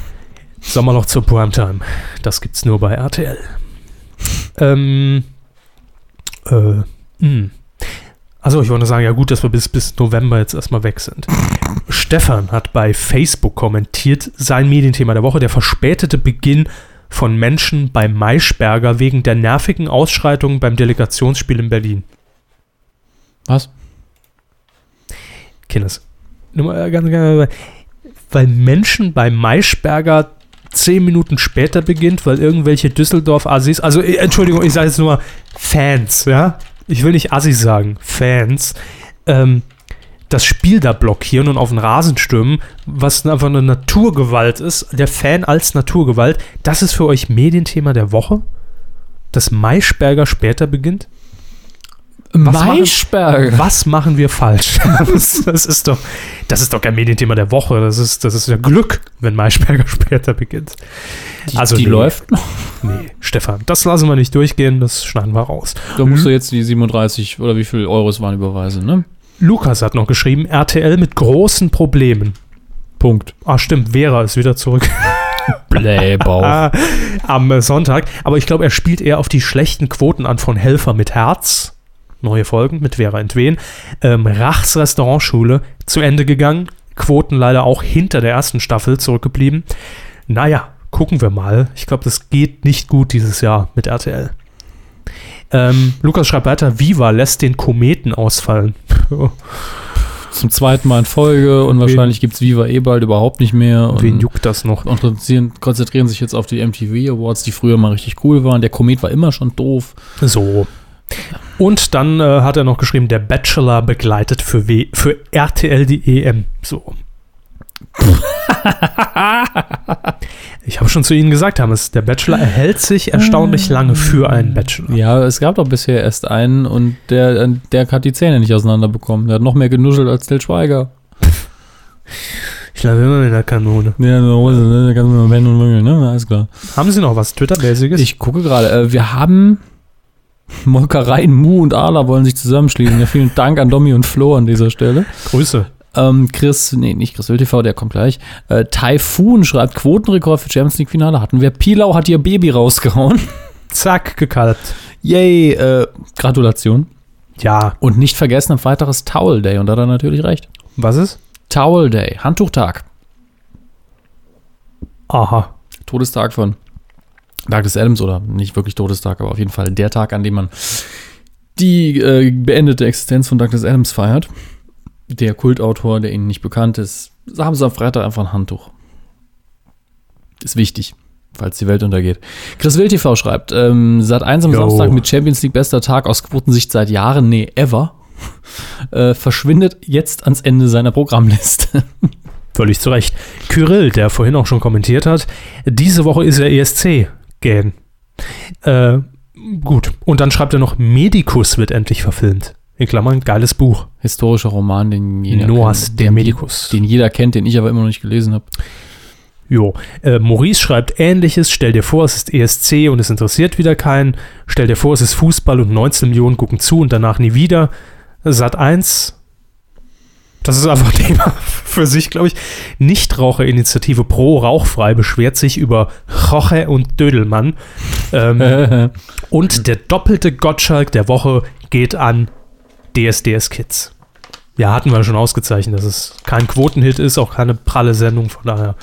Sommerloch zur Primetime. Das gibt's nur bei RTL. Ähm, äh, mh. Also ich wollte sagen, ja gut, dass wir bis, bis November jetzt erstmal weg sind. Stefan hat bei Facebook kommentiert, sein Medienthema der Woche, der verspätete Beginn von Menschen bei Maischberger wegen der nervigen Ausschreitungen beim Delegationsspiel in Berlin. Was? Kinders. Nur mal ganz, ganz, weil Menschen bei Maischberger zehn Minuten später beginnt, weil irgendwelche Düsseldorf-Assis, also äh, Entschuldigung, ich sage jetzt nur Fans, ja? Ich will nicht Assis sagen, Fans, ähm, das Spiel da blockieren und auf den Rasen stürmen, was einfach eine Naturgewalt ist, der Fan als Naturgewalt, das ist für euch Medienthema der Woche? Dass Maischberger später beginnt? Was machen- Maischberger. Was machen wir falsch? das, das, ist doch, das ist doch kein Medienthema der Woche. Das ist, das ist ja Glück, wenn Maischberger später beginnt. Die, Also die nee. läuft noch. Nee, Stefan, das lassen wir nicht durchgehen, das schneiden wir raus. Da musst du jetzt die 37 oder wie viel Euro es waren überweisen, ne? Lukas hat noch geschrieben, RTL mit großen Problemen. Punkt. Ah, stimmt, Vera ist wieder zurück Blähbauch. ah, am äh, Sonntag. Aber ich glaube, er spielt eher auf die schlechten Quoten an von Helfer mit Herz. Neue Folgen mit Vera Entwen. Ähm, Rachs Restaurantschule zu Ende gegangen. Quoten leider auch hinter der ersten Staffel zurückgeblieben. Naja, gucken wir mal. Ich glaube, das geht nicht gut dieses Jahr mit RTL. Ähm, Lukas schreibt weiter, Viva lässt den Kometen ausfallen. Zum zweiten Mal in Folge und wahrscheinlich gibt es Viva eh bald überhaupt nicht mehr. Und Wen juckt das noch? und konzentrieren, konzentrieren sich jetzt auf die MTV Awards, die früher mal richtig cool waren. Der Komet war immer schon doof. So. Und dann äh, hat er noch geschrieben, der Bachelor begleitet für, w für RTL die EM. So. ich habe schon zu Ihnen gesagt, Hammes, der Bachelor erhält sich erstaunlich lange für einen Bachelor. Ja, es gab doch bisher erst einen und der, der hat die Zähne nicht auseinanderbekommen. Der hat noch mehr genuschelt als Til Schweiger. Ich bleibe immer in der Kanone. Ja, in der Hose, ne? Da kannst du mal und wüngeln, ne? Alles klar. Haben Sie noch was Twitter-mäßiges? Ich gucke gerade. Äh, wir haben Molkereien Mu und Ala wollen sich zusammenschließen. Ja, vielen Dank an Domi und Flo an dieser Stelle. Grüße. Ähm, Chris, nee, nicht Chris TV, der kommt gleich. Äh, Typhoon schreibt Quotenrekord für Champions League Finale hatten wir. Pilau hat ihr Baby rausgehauen. Zack, gekalbt. Yay, äh, Gratulation. Ja. Und nicht vergessen, am Freitag ist Towel Day und da hat er natürlich recht. Was ist? Towel Day, Handtuchtag. Aha. Todestag von Tag des Adams oder nicht wirklich Todestag, aber auf jeden Fall der Tag, an dem man die äh, beendete Existenz von Douglas Adams feiert. Der Kultautor, der Ihnen nicht bekannt ist, haben Sie am Freitag einfach ein Handtuch. Ist wichtig, falls die Welt untergeht. Chris Wild TV schreibt, ähm, seit eins am Jo. Samstag mit Champions League bester Tag aus Quotensicht seit Jahren, nee, ever, äh, verschwindet jetzt ans Ende seiner Programmliste. Völlig zu Recht. Kyrill, der vorhin auch schon kommentiert hat, diese Woche ist er ESC gehen. Äh, gut. Und dann schreibt er noch, Medicus wird endlich verfilmt. In Klammern, geiles Buch. Historischer Roman, den jeder Noahs, kennt, der den, Medikus. Den jeder kennt, den ich aber immer noch nicht gelesen habe. Jo. Äh, Maurice schreibt ähnliches. Stell dir vor, es ist ESC und es interessiert wieder keinen. Stell dir vor, es ist Fußball und 19 Millionen gucken zu und danach nie wieder. Sat 1. Das ist einfach ein Thema für sich, glaube ich. Nichtraucherinitiative Pro Rauchfrei beschwert sich über Roche und Dödelmann. Ähm, und der doppelte Gottschalk der Woche geht an DSDS Kids. Ja, hatten wir schon ausgezeichnet, dass es kein Quotenhit ist, auch keine pralle Sendung, von daher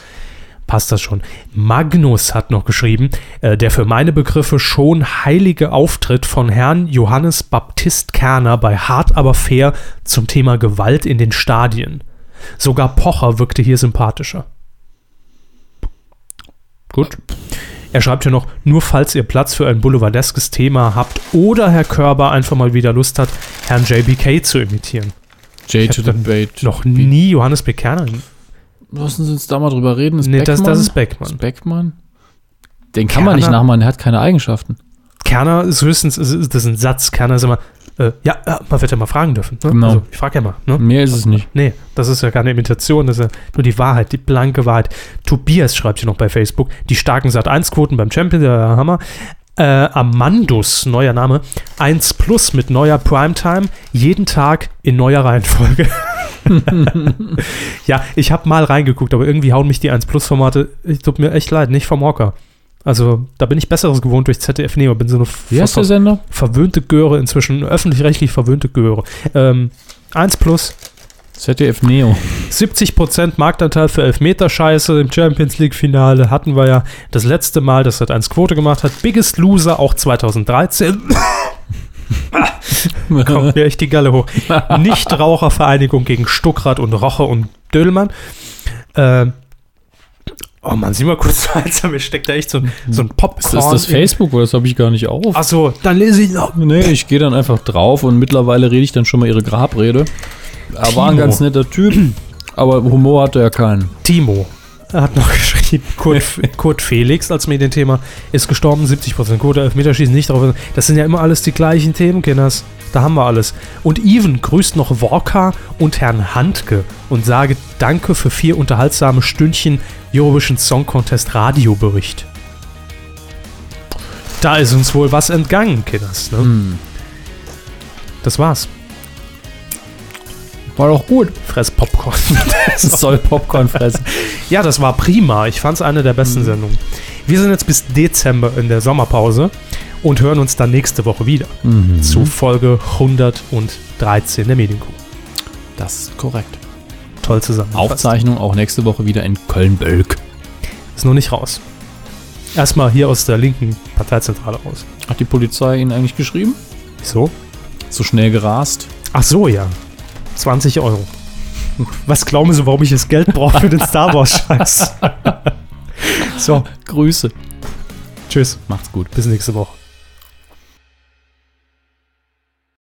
passt das schon. Magnus hat noch geschrieben, äh, der für meine Begriffe schon heilige Auftritt von Herrn Johannes Baptist Kerner bei Hart aber fair zum Thema Gewalt in den Stadien. Sogar Pocher wirkte hier sympathischer. Gut. Er schreibt hier noch, nur falls ihr Platz für ein boulevardeskes Thema habt oder Herr Körber einfach mal wieder Lust hat, Herrn JBK zu imitieren. J Ich to the bait. Noch nie Johannes B. Kerner. Lassen Sie uns da mal drüber reden. Ist Nee, das, Beckmann? das ist Beckmann. Ist Beckmann? Den kann man nicht Kerner? nachmachen, der hat keine Eigenschaften. Kerner ist höchstens, das ist ein Satz. Kerner ist immer, äh, ja, ja, man wird ja mal fragen dürfen. Ne? Genau. Also, ich frage ja mal. Ne? Mehr ist es nicht. Nee, das ist ja keine Imitation, das ist ja nur die Wahrheit, die blanke Wahrheit. Tobias schreibt hier noch bei Facebook, die starken Sat1-Quoten beim Champion, der Hammer. Äh, Amandus, neuer Name, 1 Plus mit neuer Primetime, jeden Tag in neuer Reihenfolge. ja, ich habe mal reingeguckt, aber irgendwie hauen mich die 1 Plus-Formate, ich tut mir echt leid, nicht vom Hocker. Also, da bin ich Besseres gewohnt durch ZDF Neo, bin so eine Wie heißt der Sender? verwöhnte Göre, inzwischen öffentlich-rechtlich verwöhnte Göre. Ähm, 1 Plus, ZDF Neo. 70% Marktanteil für Elfmeter-Scheiße im Champions League-Finale hatten wir ja das letzte Mal, dass er 1 Quote gemacht hat. Biggest Loser auch 2013. Kommt mir echt die Galle hoch. Nichtrauchervereinigung gegen Stuckrad und Roche und Dödelmann. Ähm, oh Mann, sieh mal kurz weiter, mir steckt da echt so, ein- so ein Popcorn. Ist das das Facebook oder das habe ich gar nicht auf? Achso, dann lese ich noch. Nee, ich gehe dann einfach drauf und mittlerweile rede ich dann schon mal ihre Grabrede. Er war ein Timo. ganz netter Typ, aber Humor hatte er keinen. Timo hat noch geschrieben, Kurt, Kurt Felix als Medienthema ist gestorben, 70% Quote, Elfmeterschießen nicht drauf. Das sind ja immer alles die gleichen Themen, Kinders. Da haben wir alles. Und Even grüßt noch Worka und Herrn Handke und sage Danke für vier unterhaltsame Stündchen Eurovision Song Contest Radiobericht. Da ist uns wohl was entgangen, Kinders. Ne? Hm. Das war's. War doch gut. Fress Popcorn. Das soll Popcorn fressen. Ja, das war prima. Ich fand es eine der besten Sendungen. Wir sind jetzt bis Dezember in der Sommerpause und hören uns dann nächste Woche wieder Mhm. zu Folge 113 der Medienkuh. Das ist korrekt. Toll zusammen. Aufzeichnung auch nächste Woche wieder in Köln-Bölk. Ist noch nicht raus. Erstmal hier aus der linken Parteizentrale raus. Hat die Polizei Ihnen eigentlich geschrieben? Wieso? So schnell gerast? Ach so, ja. 20 Euro. Was glauben Sie, warum ich das Geld brauche für den Star Wars-Scheiß? so, Grüße. tschüss. Macht's gut. Bis nächste Woche.